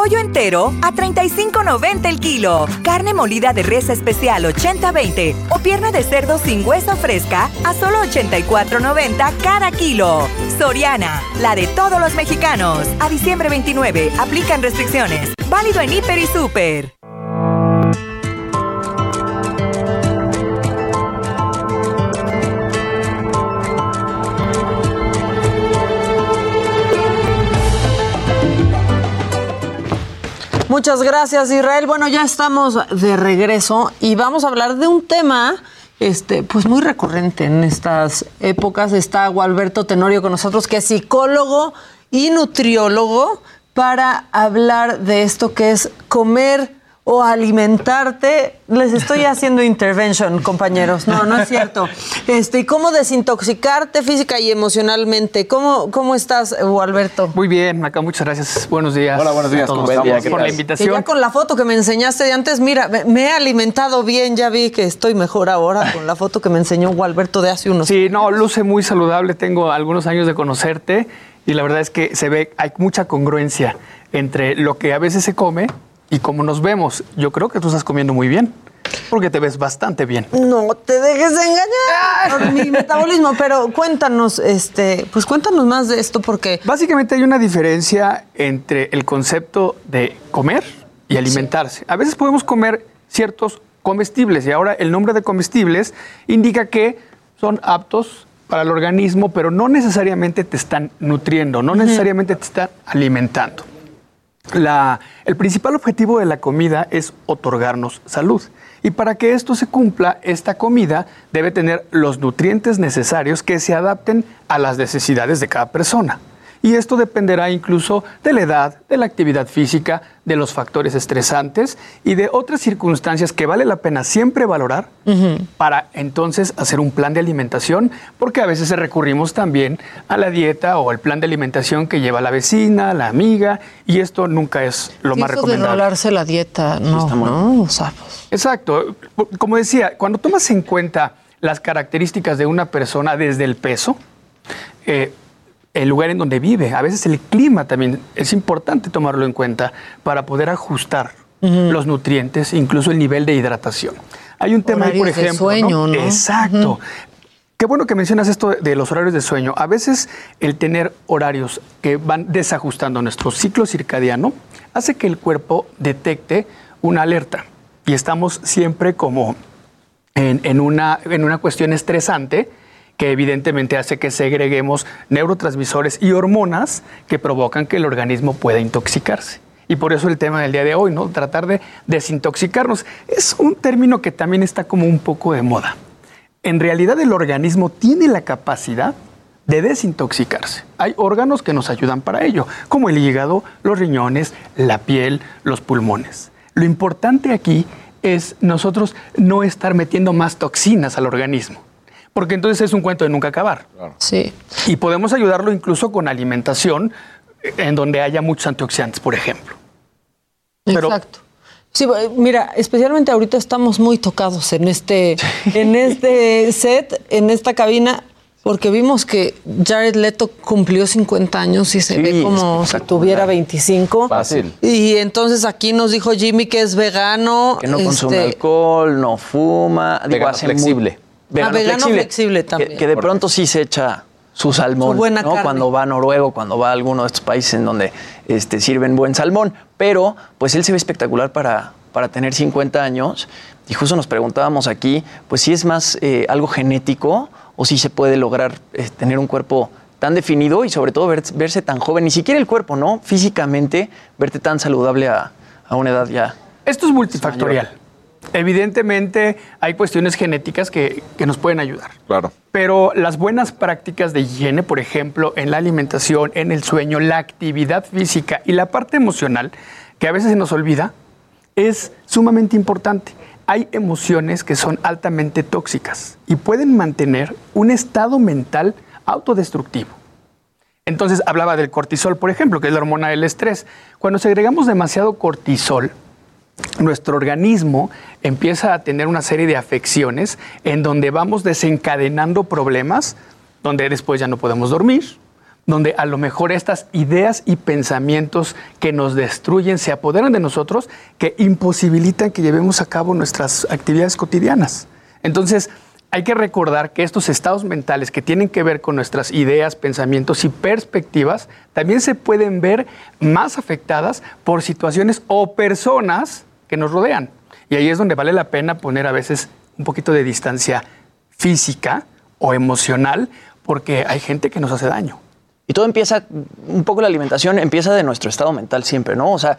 Pollo entero a 35.90 el kilo. Carne molida de res especial 80-20 o pierna de cerdo sin hueso fresca a solo 84.90 cada kilo. Soriana, la de todos los mexicanos. A diciembre 29, aplican restricciones. Válido en Hiper y Super. Muchas gracias, Israel. Bueno, ya estamos de regreso y vamos a hablar de un tema este, pues muy recurrente en estas épocas. Está Gualberto Tenorio con nosotros, que es psicólogo y nutriólogo, para hablar de esto que es comer o alimentarte. Les estoy haciendo intervention, compañeros. No, no es cierto. Este, ¿Cómo desintoxicarte física y emocionalmente? ¿Cómo, cómo estás, Alberto? Muy bien, acá muchas gracias. Buenos días. Hola, buenos días. ¿Cómo estamos? por la invitación. ya con la foto que me enseñaste de antes, mira, me he alimentado bien, ya vi que estoy mejor ahora con la foto que me enseñó Alberto de hace unos Sí, no, luce muy saludable. Tengo algunos años de conocerte y la verdad es que se ve, hay mucha congruencia entre lo que a veces se come y cómo nos vemos. Yo creo que tú estás comiendo muy bien. Porque te ves bastante bien. No te dejes de engañar por mi metabolismo, pero cuéntanos, este, pues cuéntanos más de esto porque básicamente hay una diferencia entre el concepto de comer y alimentarse. A veces podemos comer ciertos comestibles y ahora el nombre de comestibles indica que son aptos para el organismo, pero no necesariamente te están nutriendo, no necesariamente te están alimentando el principal objetivo de la comida es otorgarnos salud. Y para que esto se cumpla, esta comida debe tener los nutrientes necesarios que se adapten a las necesidades de cada persona. Y esto dependerá incluso de la edad, de la actividad física, de los factores estresantes y de otras circunstancias que vale la pena siempre valorar para entonces hacer un plan de alimentación, porque a veces recurrimos también a la dieta o al plan de alimentación que lleva la vecina, la amiga, y esto nunca es lo más recomendable. de la dieta, no, no, pues. Exacto. Como decía, cuando tomas en cuenta las características de una persona desde el peso, eh, el lugar en donde vive. A veces el clima también es importante tomarlo en cuenta para poder ajustar los nutrientes, incluso el nivel de hidratación. Hay un tema ahí, por ejemplo. De sueño, ¿no? Exacto. Qué bueno que mencionas esto de los horarios de sueño. A veces el tener horarios que van desajustando nuestro ciclo circadiano hace que el cuerpo detecte una alerta. Y estamos siempre como en, una, en una cuestión estresante que evidentemente hace que segreguemos neurotransmisores y hormonas que provocan que el organismo pueda intoxicarse. Y por eso el tema del día de hoy, ¿no? Tratar de desintoxicarnos. Es un término que también está como un poco de moda. En realidad el organismo tiene la capacidad de desintoxicarse. Hay órganos que nos ayudan para ello, como el hígado, los riñones, la piel, los pulmones. Lo importante aquí es nosotros no estar metiendo más toxinas al organismo porque entonces es un cuento de nunca acabar. Sí. Y podemos ayudarlo incluso con alimentación en donde haya muchos antioxidantes, por ejemplo. Exacto. Sí, mira, especialmente ahorita estamos muy tocados en este, en este set, en esta cabina, porque vimos que Jared Leto cumplió 50 años y se ve como si tuviera 25. Fácil. Y entonces aquí nos dijo Jimmy que es vegano. Que no consume este, alcohol, no fuma, digo, hace flexible. Ah, vegano, flexible, también. Que, de pronto sí se echa su salmón, ¿no? Cuando va a Noruego, cuando va a alguno de estos países en donde este, sirven buen salmón. Pero, pues él se ve espectacular para, para tener 50 años. Y justo nos preguntábamos aquí, pues si es más eh, algo genético o si se puede lograr eh, tener un cuerpo tan definido y sobre todo verse tan joven, ni siquiera el cuerpo, ¿no? Físicamente, verte tan saludable a, a una edad ya. Esto es multifactorial. Evidentemente hay cuestiones genéticas que, nos pueden ayudar. Claro. Pero las buenas prácticas de higiene, por ejemplo, en la alimentación, en el sueño, la actividad física y la parte emocional, que a veces se nos olvida, es sumamente importante. Hay emociones que son altamente tóxicas y pueden mantener un estado mental autodestructivo. Entonces hablaba del cortisol, por ejemplo, que es la hormona del estrés. Cuando segregamos demasiado cortisol, nuestro organismo empieza a tener una serie de afecciones en donde vamos desencadenando problemas, donde después ya no podemos dormir, donde a lo mejor estas ideas y pensamientos que nos destruyen se apoderan de nosotros, que imposibilitan que llevemos a cabo nuestras actividades cotidianas. Entonces, hay que recordar que estos estados mentales que tienen que ver con nuestras ideas, pensamientos y perspectivas también se pueden ver más afectadas por situaciones o personas que nos rodean. Y ahí es donde vale la pena poner a veces un poquito de distancia física o emocional, porque hay gente que nos hace daño. Y todo empieza, un poco la alimentación empieza de nuestro estado mental siempre, ¿no? O sea,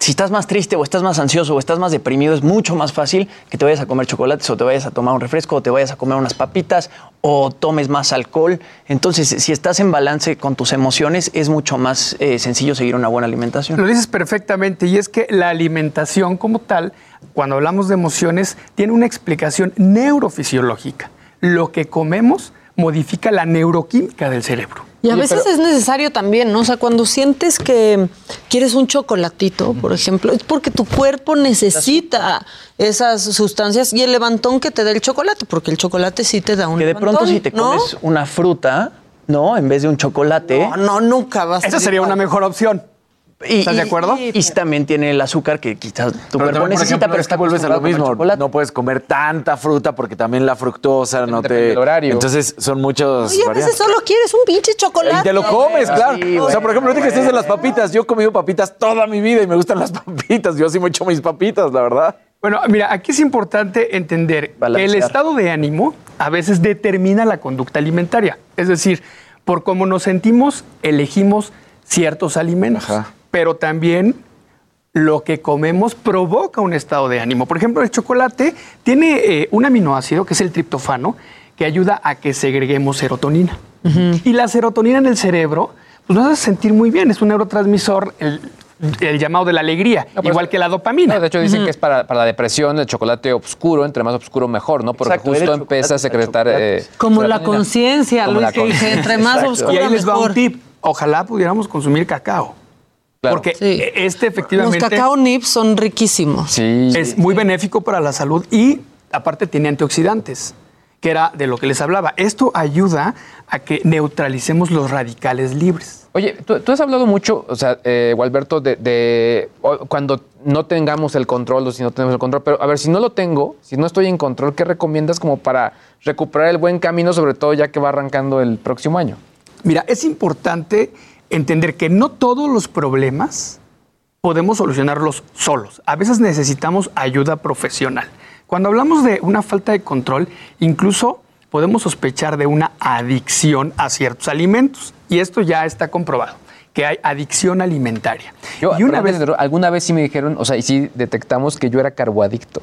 si estás más triste o estás más ansioso o estás más deprimido, es mucho más fácil que te vayas a comer chocolates o te vayas a tomar un refresco o te vayas a comer unas papitas o tomes más alcohol. Entonces, si estás en balance con tus emociones, es mucho más eh, sencillo seguir una buena alimentación. Lo dices perfectamente y es que la alimentación como tal, cuando hablamos de emociones, tiene una explicación neurofisiológica. Lo que comemos modifica la neuroquímica del cerebro. Y a veces es necesario también, ¿no? O sea, cuando sientes que quieres un chocolatito, por ejemplo, es porque tu cuerpo necesita esas sustancias y el levantón que te da el chocolate, porque el chocolate sí te da un Que de pronto si te comes una fruta, ¿no? En vez de un chocolate. No, no nunca vas a Esa sería una mejor opción. ¿Estás de acuerdo? Y, también tiene el azúcar que quizás tu cuerpo necesita, pero está vuelves a lo mismo. No puedes comer tanta fruta porque también la fructosa no te. horario. Entonces son muchos. Y a veces solo quieres un pinche chocolate. Y te lo comes, claro. o sea, por ejemplo, no que estés de las papitas. Yo he comido papitas toda mi vida y me gustan las papitas. Yo sí me echo mis papitas, la verdad. Bueno, mira, aquí es importante entender que el estado de ánimo a veces determina la conducta alimentaria. Es decir, por cómo nos sentimos, elegimos ciertos alimentos. Ajá pero también lo que comemos provoca un estado de ánimo. Por ejemplo, el chocolate tiene eh, un aminoácido que es el triptofano que ayuda a que segreguemos serotonina. Y la serotonina en el cerebro pues, nos hace sentir muy bien, es un neurotransmisor, el, llamado de la alegría, igual que la dopamina. de hecho, dicen que es para, la depresión el chocolate oscuro, entre más oscuro mejor, ¿no? Porque justo empieza a secretar. Eh, Como la conciencia, Luis, que dice, entre más oscuro. Y ahí les va un tip. Ojalá pudiéramos consumir cacao. Porque este efectivamente... Los cacao nips son riquísimos. Sí. Es muy benéfico para la salud y aparte tiene antioxidantes, que era de lo que les hablaba. Esto ayuda a que neutralicemos los radicales libres. Oye, tú, has hablado mucho, o sea, eh, Gualberto, de, cuando no tengamos el control o si no tenemos el control, pero a ver, si no lo tengo, si no estoy en control, ¿qué recomiendas como para recuperar el buen camino, sobre todo ya que va arrancando el próximo año? Mira, es importante entender que no todos los problemas podemos solucionarlos solos. A veces necesitamos ayuda profesional. Cuando hablamos de una falta de control, incluso podemos sospechar de una adicción a ciertos alimentos. Y esto ya está comprobado que hay adicción alimentaria. y una vez, alguna vez sí me dijeron, o sea, y sí detectamos que yo era carboadicto.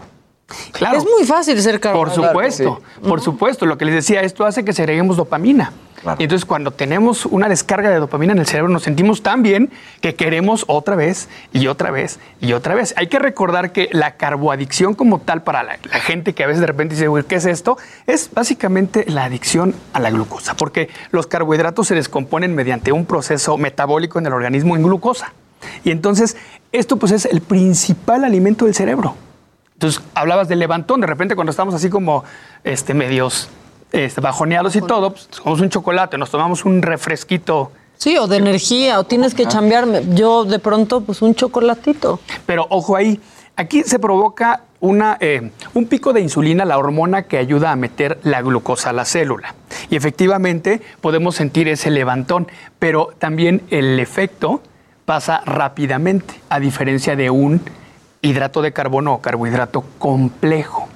Claro. Es muy fácil ser carboadicto. Por supuesto, por supuesto. Lo que les decía, esto hace que segreguemos dopamina. Y entonces cuando tenemos una descarga de dopamina en el cerebro nos sentimos tan bien que queremos otra vez y otra vez y otra vez. Hay que recordar que la carboadicción como tal para la, gente que a veces de repente dice, ¿qué es esto? Es básicamente la adicción a la glucosa, porque los carbohidratos se descomponen mediante un proceso metabólico en el organismo en glucosa. Y entonces esto pues es el principal alimento del cerebro. Entonces hablabas del levantón, de repente cuando estamos así como este, medios este, bajoneados y todo, pues, tomamos un chocolate, nos tomamos un refresquito. Sí, o de energía, o tienes que cambiarme. Yo de pronto, pues un chocolatito. Pero ojo ahí, aquí se provoca una, eh, un pico de insulina, la hormona que ayuda a meter la glucosa a la célula. Y efectivamente podemos sentir ese levantón, pero también el efecto pasa rápidamente, a diferencia de un hidrato de carbono o carbohidrato complejo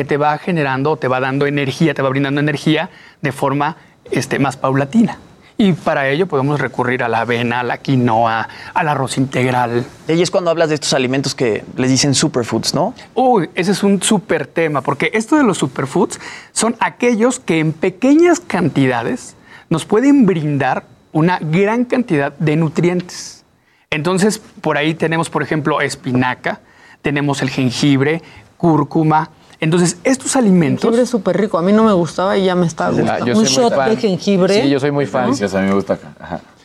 que te va generando, te va dando energía, te va brindando energía de forma este, más paulatina. Y para ello podemos recurrir a la avena, a la quinoa, al arroz integral. Y es cuando hablas de estos alimentos que les dicen superfoods, ¿no? Uy, ese es un super tema, porque esto de los superfoods son aquellos que en pequeñas cantidades nos pueden brindar una gran cantidad de nutrientes. Entonces, por ahí tenemos, por ejemplo, espinaca, tenemos el jengibre, cúrcuma, entonces, estos alimentos. Jengibre es súper rico. A mí no me gustaba y ya me está gustando. Un shot de jengibre. Sí, yo soy muy fan. Sí, a mí me gusta.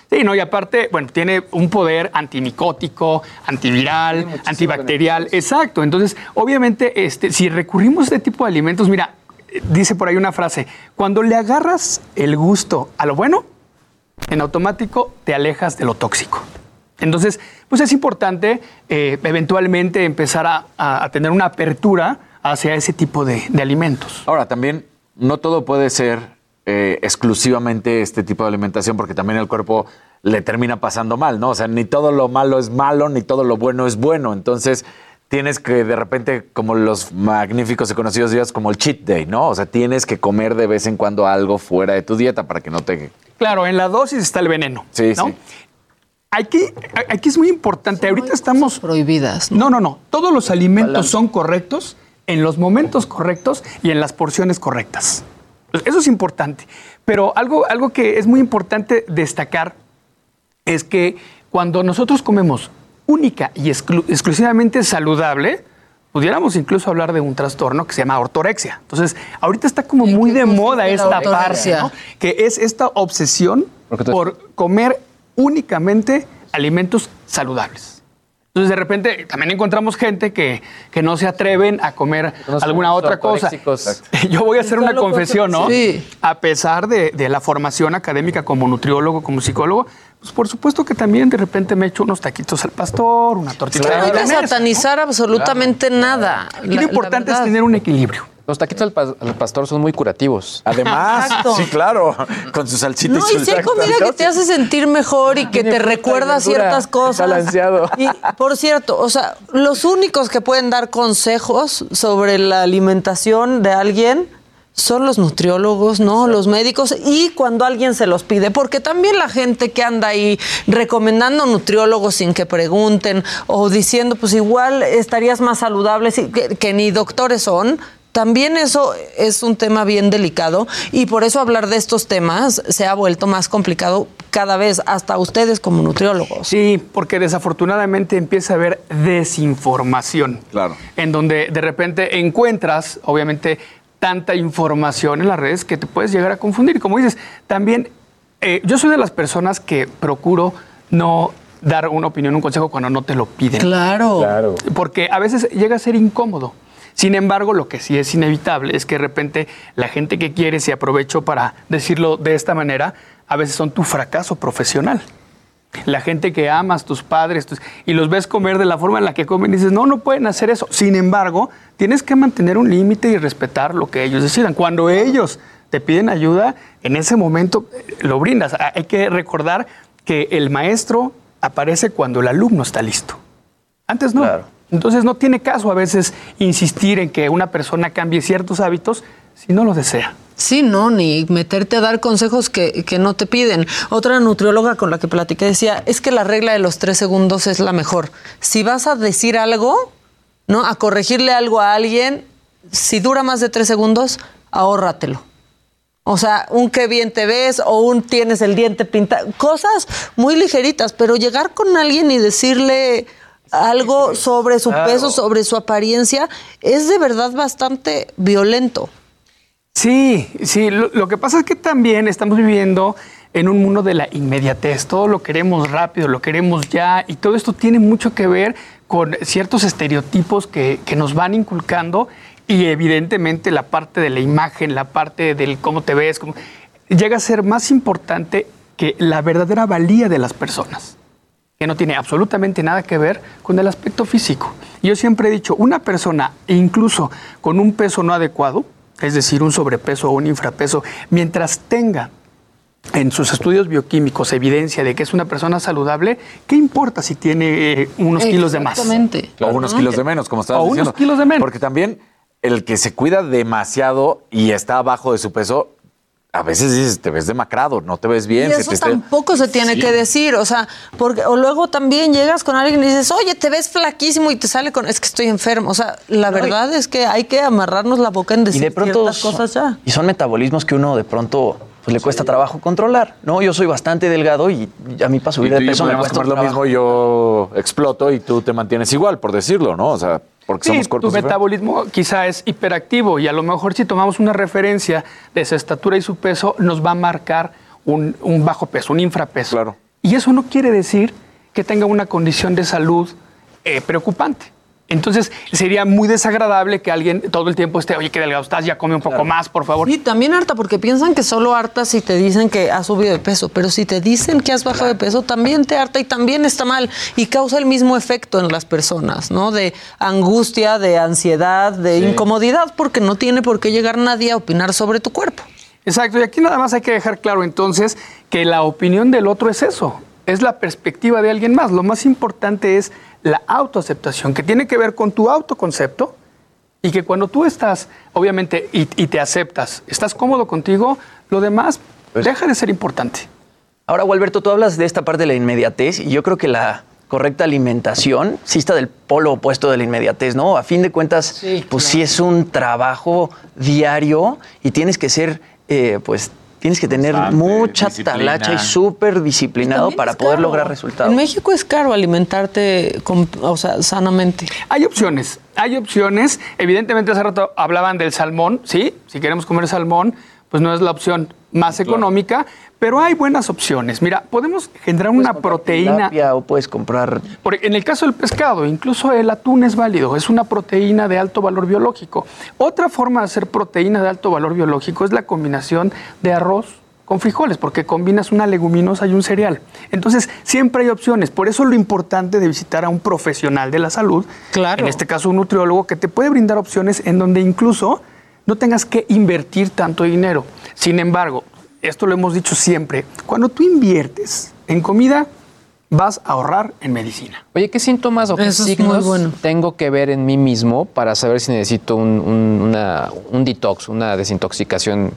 Sí, no, y aparte, bueno, tiene un poder antimicótico, antiviral, antibacterial. Exacto. Entonces, obviamente, este, si recurrimos a este tipo de alimentos, mira, dice por ahí una frase: cuando le agarras el gusto a lo bueno, en automático te alejas de lo tóxico. Entonces, pues es importante eh, eventualmente empezar a tener una apertura hacia ese tipo de, alimentos. Ahora, también no todo puede ser eh, exclusivamente este tipo de alimentación, porque también el cuerpo le termina pasando mal, ¿no? O sea, ni todo lo malo es malo, ni todo lo bueno es bueno. Entonces, tienes que de repente, como los magníficos y conocidos días, como el cheat day, ¿no? O sea, tienes que comer de vez en cuando algo fuera de tu dieta para que no te... Claro, en la dosis está el veneno. Sí, sí aquí, aquí es muy importante. Ahorita estamos. Prohibidas. ¿no? no, no, Todos los alimentos son correctos en los momentos correctos y en las porciones correctas. Eso es importante. Pero algo, algo que es muy importante destacar es que cuando nosotros comemos única y exclusivamente saludable, pudiéramos incluso hablar de un trastorno que se llama ortorexia. Entonces, ahorita está como muy de moda esta parte, que es esta obsesión por comer únicamente alimentos saludables. Entonces, de repente, también encontramos gente que, que no se atreven a comer alguna otra cosa. Yo voy a hacer una confesión, ¿no? Sí. A pesar de, de, la formación académica como nutriólogo, como psicólogo, pues por supuesto que también de repente me echo unos taquitos al pastor, una tortita. no hay que satanizar absolutamente nada. Y lo importante es tener un equilibrio. Los taquitos al, pastor son muy curativos. Además, sí, claro, con sus salchitas. No, y si hay comida que te hace sentir mejor y que te recuerda ciertas cosas. Balanceado. Y por cierto, o sea, los únicos que pueden dar consejos sobre la alimentación de alguien son los nutriólogos, ¿no? Los médicos y cuando alguien se los pide, porque también la gente que anda ahí recomendando nutriólogos sin que pregunten o diciendo, pues igual estarías más saludable, que ni doctores son, también eso es un tema bien delicado y por eso hablar de estos temas se ha vuelto más complicado cada vez, hasta ustedes como nutriólogos. Sí, porque desafortunadamente empieza a haber desinformación. Claro. En donde de repente encuentras, obviamente, tanta información en las redes que te puedes llegar a confundir. Como dices, también eh, yo soy de las personas que procuro no dar una opinión, un consejo cuando no te lo piden. Claro. claro. Porque a veces llega a ser incómodo. Sin embargo, lo que sí es inevitable es que de repente la gente que quiere se aprovechó para decirlo de esta manera, a veces son tu fracaso profesional. La gente que amas, tus padres, y los ves comer de la forma en la que comen, y dices, no, no pueden hacer eso. Sin embargo, tienes que mantener un límite y respetar lo que ellos decidan. Cuando ellos te piden ayuda, en ese momento eh, lo brindas. Hay que recordar que el maestro aparece cuando el alumno está listo. Antes no. Claro. Entonces no tiene caso a veces insistir en que una persona cambie ciertos hábitos si no lo desea. Sí, no, ni meterte a dar consejos que, que, no te piden. Otra nutrióloga con la que platiqué decía, es que la regla de los tres segundos es la mejor. Si vas a decir algo, ¿no? A corregirle algo a alguien, si dura más de tres segundos, ahórratelo. O sea, un qué bien te ves o un tienes el diente pintado. Cosas muy ligeritas, pero llegar con alguien y decirle, algo sobre su peso, sobre su apariencia, es de verdad bastante violento. Sí, sí, lo, que pasa es que también estamos viviendo en un mundo de la inmediatez, todo lo queremos rápido, lo queremos ya, y todo esto tiene mucho que ver con ciertos estereotipos que, que nos van inculcando y evidentemente la parte de la imagen, la parte del cómo te ves, cómo, llega a ser más importante que la verdadera valía de las personas que no tiene absolutamente nada que ver con el aspecto físico. Yo siempre he dicho, una persona, incluso con un peso no adecuado, es decir, un sobrepeso o un infrapeso, mientras tenga en sus estudios bioquímicos evidencia de que es una persona saludable, ¿qué importa si tiene eh, unos kilos de más? Exactamente. O unos kilos de menos, como estabas o diciendo. unos kilos de menos. Porque también el que se cuida demasiado y está abajo de su peso, a veces dices, te ves demacrado, no te ves bien. Y eso tampoco se tiene que decir, o sea, porque o luego también llegas con alguien y dices, oye, te ves flaquísimo y te sale con, es que estoy enfermo. O sea, la verdad es que hay que amarrarnos la boca en decir y de pronto cosas ya. Y son metabolismos que uno de pronto pues, le cuesta trabajo controlar, ¿no? Yo soy bastante delgado y a mí para subir de peso me cuesta comer lo mismo, yo exploto y tú te mantienes igual, por decirlo, ¿no? O sea, porque sí, somos tu metabolismo quizá es hiperactivo y a lo mejor si tomamos una referencia de su estatura y su peso, nos va a marcar un, bajo peso, un infrapeso. Claro. Y eso no quiere decir que tenga una condición de salud eh, preocupante. Entonces sería muy desagradable que alguien todo el tiempo esté, oye, qué delgado estás, ya come un poco más, por favor. Y también harta, porque piensan que solo harta si te dicen que has subido de peso, pero si te dicen que has bajado de peso, también te harta y también está mal y causa el mismo efecto en las personas, ¿no? De angustia, de ansiedad, de incomodidad, porque no tiene por qué llegar nadie a opinar sobre tu cuerpo. Exacto, y aquí nada más hay que dejar claro entonces que la opinión del otro es eso, es la perspectiva de alguien más. Lo más importante es la autoaceptación, que tiene que ver con tu autoconcepto y que cuando tú estás, obviamente, y, te aceptas, estás cómodo contigo, lo demás pues deja de ser importante. Ahora, Gualberto, tú hablas de esta parte de la inmediatez y yo creo que la correcta alimentación sí está del polo opuesto de la inmediatez, ¿no? A fin de cuentas, pues sí es un trabajo diario y tienes que ser, eh, pues, tienes que tener mucha talacha y súper disciplinado para poder lograr resultados. En México es caro alimentarte o sea, sanamente. Hay opciones, hay opciones. Evidentemente hace rato hablaban del salmón, ¿sí? Si queremos comer salmón, pues no es la opción más económica, pero hay buenas opciones. Mira, podemos generar una proteína. o puedes comprar. en el caso del pescado, incluso el atún es válido, es una proteína de alto valor biológico. Otra forma de hacer proteína de alto valor biológico es la combinación de arroz con frijoles, porque combinas una leguminosa y un cereal. Entonces, siempre hay opciones. Por eso lo importante de visitar a un profesional de la salud, claro. en este caso un nutriólogo, que te puede brindar opciones en donde incluso no tengas que invertir tanto dinero. Sin embargo, esto lo hemos dicho siempre, cuando tú inviertes en comida, vas a ahorrar en medicina. Oye, ¿qué síntomas o qué signos tengo que ver en mí mismo para saber si necesito un, detox, una desintoxicación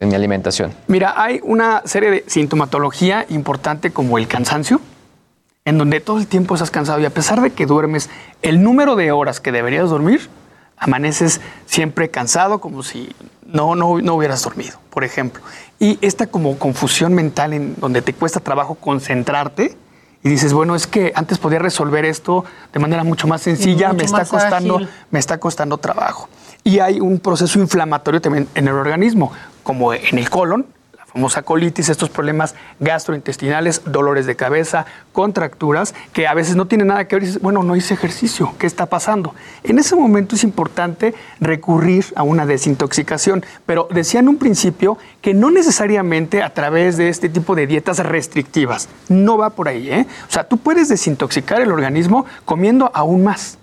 en mi alimentación? Mira, hay una serie de sintomatología importante como el cansancio, en donde todo el tiempo estás cansado y a pesar de que duermes el número de horas que deberías dormir, amaneces siempre cansado, como si no, no, no hubieras dormido, por ejemplo. Y esta como confusión mental en donde te cuesta trabajo concentrarte y dices, bueno, es que antes podía resolver esto de manera mucho más sencilla, me está costando, me está costando trabajo. Y hay un proceso inflamatorio también en el organismo, como en el colon, famosa colitis, estos problemas gastrointestinales, dolores de cabeza, contracturas, que a veces no tienen nada que ver. Bueno, no hice ejercicio, ¿qué está pasando? En ese momento es importante recurrir a una desintoxicación, pero decía en un principio que no necesariamente a través de este tipo de dietas restrictivas, no va por ahí, ¿eh? O sea, tú puedes desintoxicar el organismo comiendo aún más,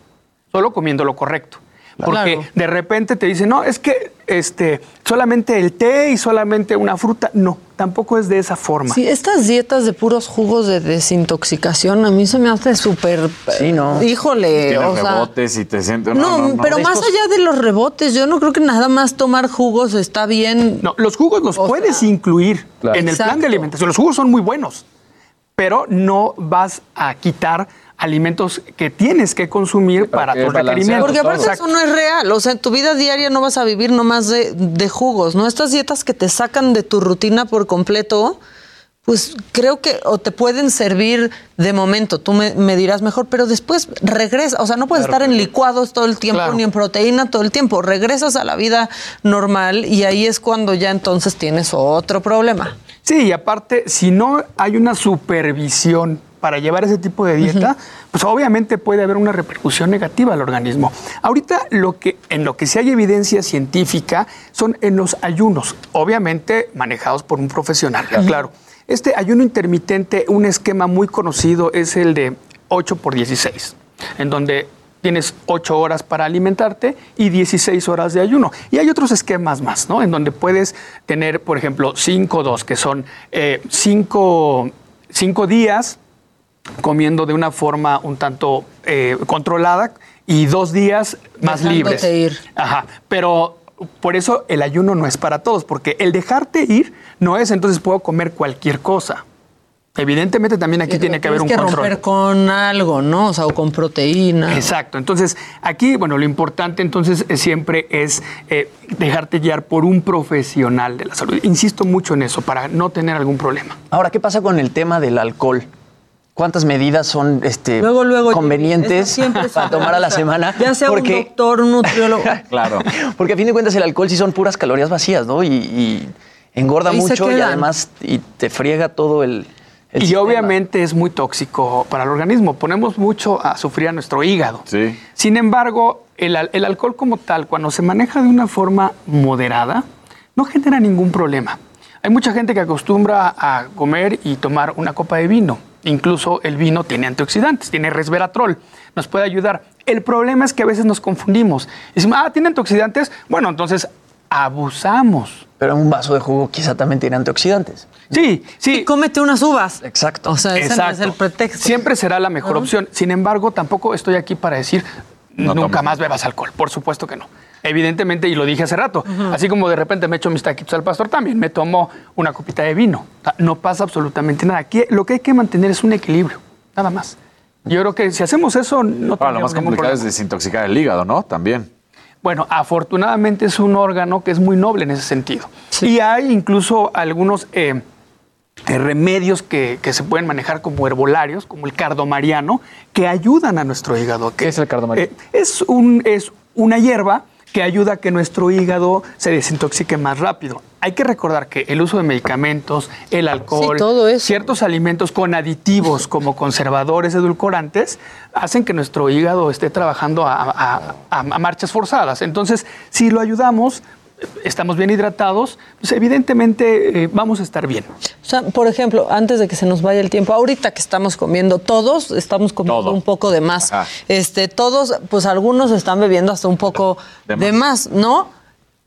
solo comiendo lo correcto. Porque de repente te dicen, no, es que este, solamente el té y solamente una fruta. No, tampoco es de esa forma. Sí, estas dietas de puros jugos de desintoxicación a mí se me hace súper. Sí, ¿no? Híjole. Tienes rebotes y te sientes. No, pero más allá de los rebotes, yo no creo que nada más tomar jugos está bien. No, los jugos los puedes incluir en el plan de alimentación. Los jugos son muy buenos, pero no vas a quitar alimentos que tienes que consumir para, tu requerimiento. Porque aparte eso no es real. O sea, en tu vida diaria no vas a vivir nomás de, de jugos, ¿no? Estas dietas que te sacan de tu rutina por completo, pues creo que o te pueden servir de momento, tú me, dirás mejor, pero después regresa, o sea, no puedes estar en licuados todo el tiempo ni en proteína todo el tiempo, regresas a la vida normal y ahí es cuando ya entonces tienes otro problema. Sí, y aparte, si no hay una supervisión para llevar ese tipo de dieta, pues obviamente puede haber una repercusión negativa al organismo. Ahorita lo que, en lo que sí hay evidencia científica son en los ayunos, obviamente manejados por un profesional, claro. Este ayuno intermitente, un esquema muy conocido es el de 8 por 16, en donde tienes 8 horas para alimentarte y 16 horas de ayuno. Y hay otros esquemas más, ¿no? En donde puedes tener, por ejemplo, 5-2, que son 5 eh, días comiendo de una forma un tanto eh, controlada y dos días más libres. Ir. Ajá, pero por eso el ayuno no es para todos, porque el dejarte ir no es entonces puedo comer cualquier cosa. Evidentemente también aquí tiene que haber un que control. romper con algo, ¿no? O sea, o con proteína. Exacto. Entonces, aquí, bueno, lo importante entonces eh, siempre es eh, dejarte guiar por un profesional de la salud. Insisto mucho en eso, para no tener algún problema. Ahora, ¿qué pasa con el tema del alcohol? Cuántas medidas son este, convenientes para tomar a la semana. Ya sea porque, un doctor, un nutriólogo. claro. Porque a fin de cuentas el alcohol sí son puras calorías vacías, ¿no? Y, engorda mucho y además y te friega todo el... y obviamente es muy tóxico para el organismo. Ponemos mucho a sufrir a nuestro hígado. Sí. Sin embargo, el, el alcohol como tal, cuando se maneja de una forma moderada, no genera ningún problema. Hay mucha gente que acostumbra a comer y tomar una copa de vino Incluso el vino tiene antioxidantes, tiene resveratrol, nos puede ayudar. El problema es que a veces nos confundimos. Decimos, ah, tiene antioxidantes, bueno, entonces abusamos. Pero un vaso de jugo quizá también tiene antioxidantes. Sí, sí. Y cómete unas uvas. Exacto. O sea, ese es el pretexto. Siempre será la mejor opción. Sin embargo, tampoco estoy aquí para decir nunca más bebas alcohol. Por supuesto que no. Evidentemente, y lo dije hace rato, así como de repente me echo mis taquitos al pastor, también me tomo una copita de vino. No pasa absolutamente nada. Aquí lo que hay que mantener es un equilibrio, nada más. Yo creo que si hacemos eso, no Ahora, lo más complicado es desintoxicar el hígado, ¿no? También. Bueno, afortunadamente es un órgano que es muy noble en ese sentido. Y hay incluso algunos eh, eh, remedios que, se pueden manejar como herbolarios, como el cardomariano, que ayudan a nuestro hígado. ¿Qué es el cardomariano? Eh, es, un, es una hierba que ayuda a que nuestro hígado se desintoxique más rápido. Hay que recordar que el uso de medicamentos, el alcohol, ciertos alimentos con aditivos como conservadores, edulcorantes, hacen que nuestro hígado esté trabajando a, marchas forzadas. Entonces, si lo ayudamos, estamos bien hidratados, pues evidentemente eh, vamos a estar bien. O sea, por ejemplo, antes de que se nos vaya el tiempo, ahorita que estamos comiendo, todos estamos comiendo un poco de más. Este, todos, pues algunos están bebiendo hasta un poco de más. ¿no?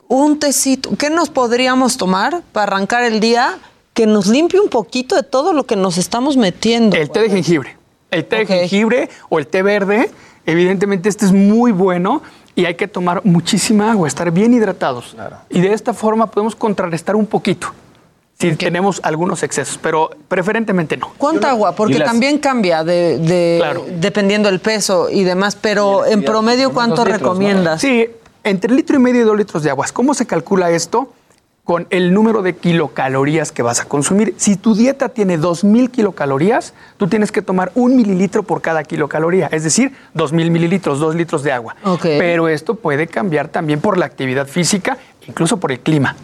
Un tecito, ¿qué nos podríamos tomar para arrancar el día que nos limpie un poquito de todo lo que nos estamos metiendo? El té de jengibre. El té de jengibre o el té verde, evidentemente este es muy bueno y hay que tomar muchísima agua, estar bien hidratados. Y de esta forma podemos contrarrestar un poquito si tenemos algunos excesos, pero preferentemente no. ¿Cuánta agua? Porque también cambia de, dependiendo del peso y demás, pero en promedio, ¿cuánto recomiendas? Sí, entre litro y medio y dos litros de agua. ¿Cómo se calcula esto? Con el número de kilocalorías que vas a consumir. Si tu dieta tiene 2.000 kilocalorías, tú tienes que tomar un mililitro por cada kilocaloría, es decir, 2.000 mililitros, 2 litros de agua. Pero esto puede cambiar también por la actividad física, incluso por el clima.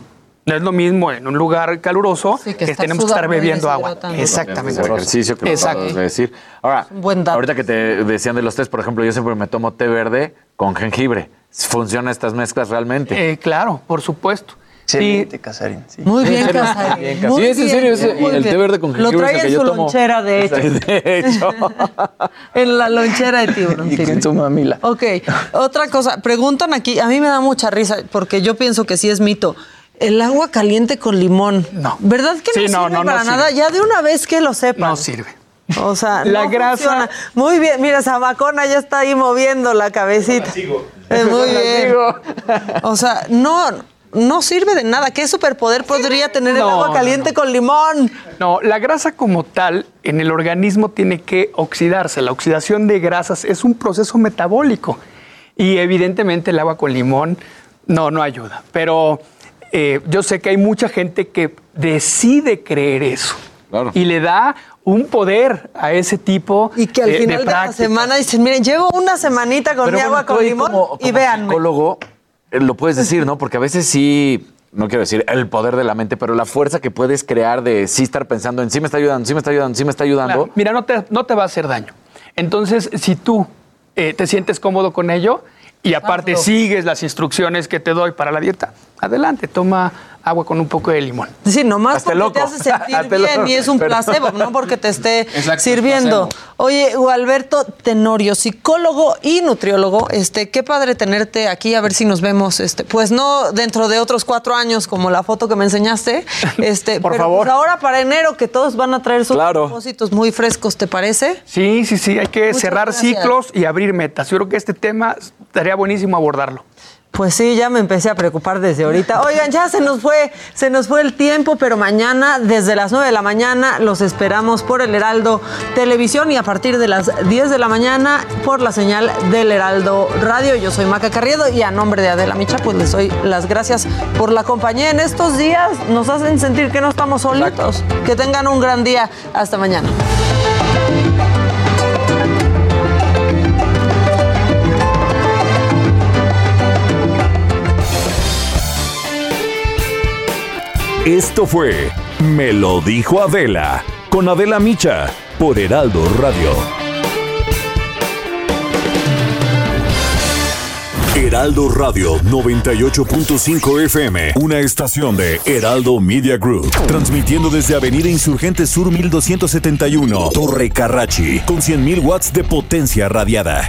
No es lo mismo en un lugar caluroso que, tenemos que estar bebiendo agua. Exactamente. El ejercicio que Exacto. decir. Ahora, ahorita que te decían de los tés, por ejemplo, yo siempre me tomo té verde con jengibre. ¿Funcionan estas mezclas realmente? Eh, claro, por supuesto. Sí. Casarín. Sí. Muy bien, Casarín. sí, es en serio, el té verde con jengibre Lo trae en su lonchera, de hecho. De hecho. en la lonchera de tiburón. Y con su mamila. Ok, otra cosa. Preguntan aquí, a mí me da mucha risa, porque yo pienso que sí es mito. El agua caliente con limón. No. ¿Verdad que no sirve no, para nada? Ya de una vez que lo sepan. No sirve. O sea, la grasa. Muy bien, mira, Zamacona ya está ahí moviendo la cabecita. La muy bien. O sea, no, no sirve de nada. ¿Qué superpoder podría tener el agua caliente con limón? No, la grasa como tal en el organismo tiene que oxidarse. La oxidación de grasas es un proceso metabólico y evidentemente el agua con limón no, no ayuda. Pero eh, yo sé que hay mucha gente que decide creer eso. Y le da un poder a ese tipo Y que al final de, la semana dicen, miren, llevo una semanita con mi agua con limón y vean eh, lo puedes decir, ¿no? Porque a veces sí, no quiero decir el poder de la mente, pero la fuerza que puedes crear de sí estar pensando en sí me está ayudando, sí me está ayudando, sí me está ayudando. Mira, no te, no te va a hacer daño. Entonces, si tú eh, te sientes cómodo con ello y aparte sigues las instrucciones que te doy para la dieta, adelante, toma agua con un poco de limón. Sí, nomás porque te hace sentir bien y es un placebo, no porque te esté sirviendo. Oye, Alberto Tenorio, psicólogo y nutriólogo, este, qué padre tenerte aquí, a ver si nos vemos, este, pues no dentro de otros cuatro años como la foto que me enseñaste, este, por pero favor. Pues ahora para enero que todos van a traer sus propósitos muy frescos, ¿te parece? Sí, sí, sí, hay que cerrar ciclos y abrir metas. Yo creo que este tema estaría buenísimo abordarlo. Pues sí, ya me empecé a preocupar desde ahorita. Oigan, ya se nos fue, se nos fue el tiempo, pero mañana desde las 9 de la mañana los esperamos por el Heraldo Televisión y a partir de las 10 de la mañana por la señal del Heraldo Radio. Yo soy Maca Carriedo y a nombre de Adela Micha, pues les doy las gracias por la compañía en estos días. Nos hacen sentir que no estamos solitos. Que tengan un gran día. Hasta mañana. Esto fue Me lo dijo Adela con Adela Micha por Heraldo Radio. Heraldo Radio 98.5 FM, una estación de Heraldo Media Group, transmitiendo desde Avenida Insurgente Sur 1271, Torre Carrachi, con 100.000 watts de potencia radiada.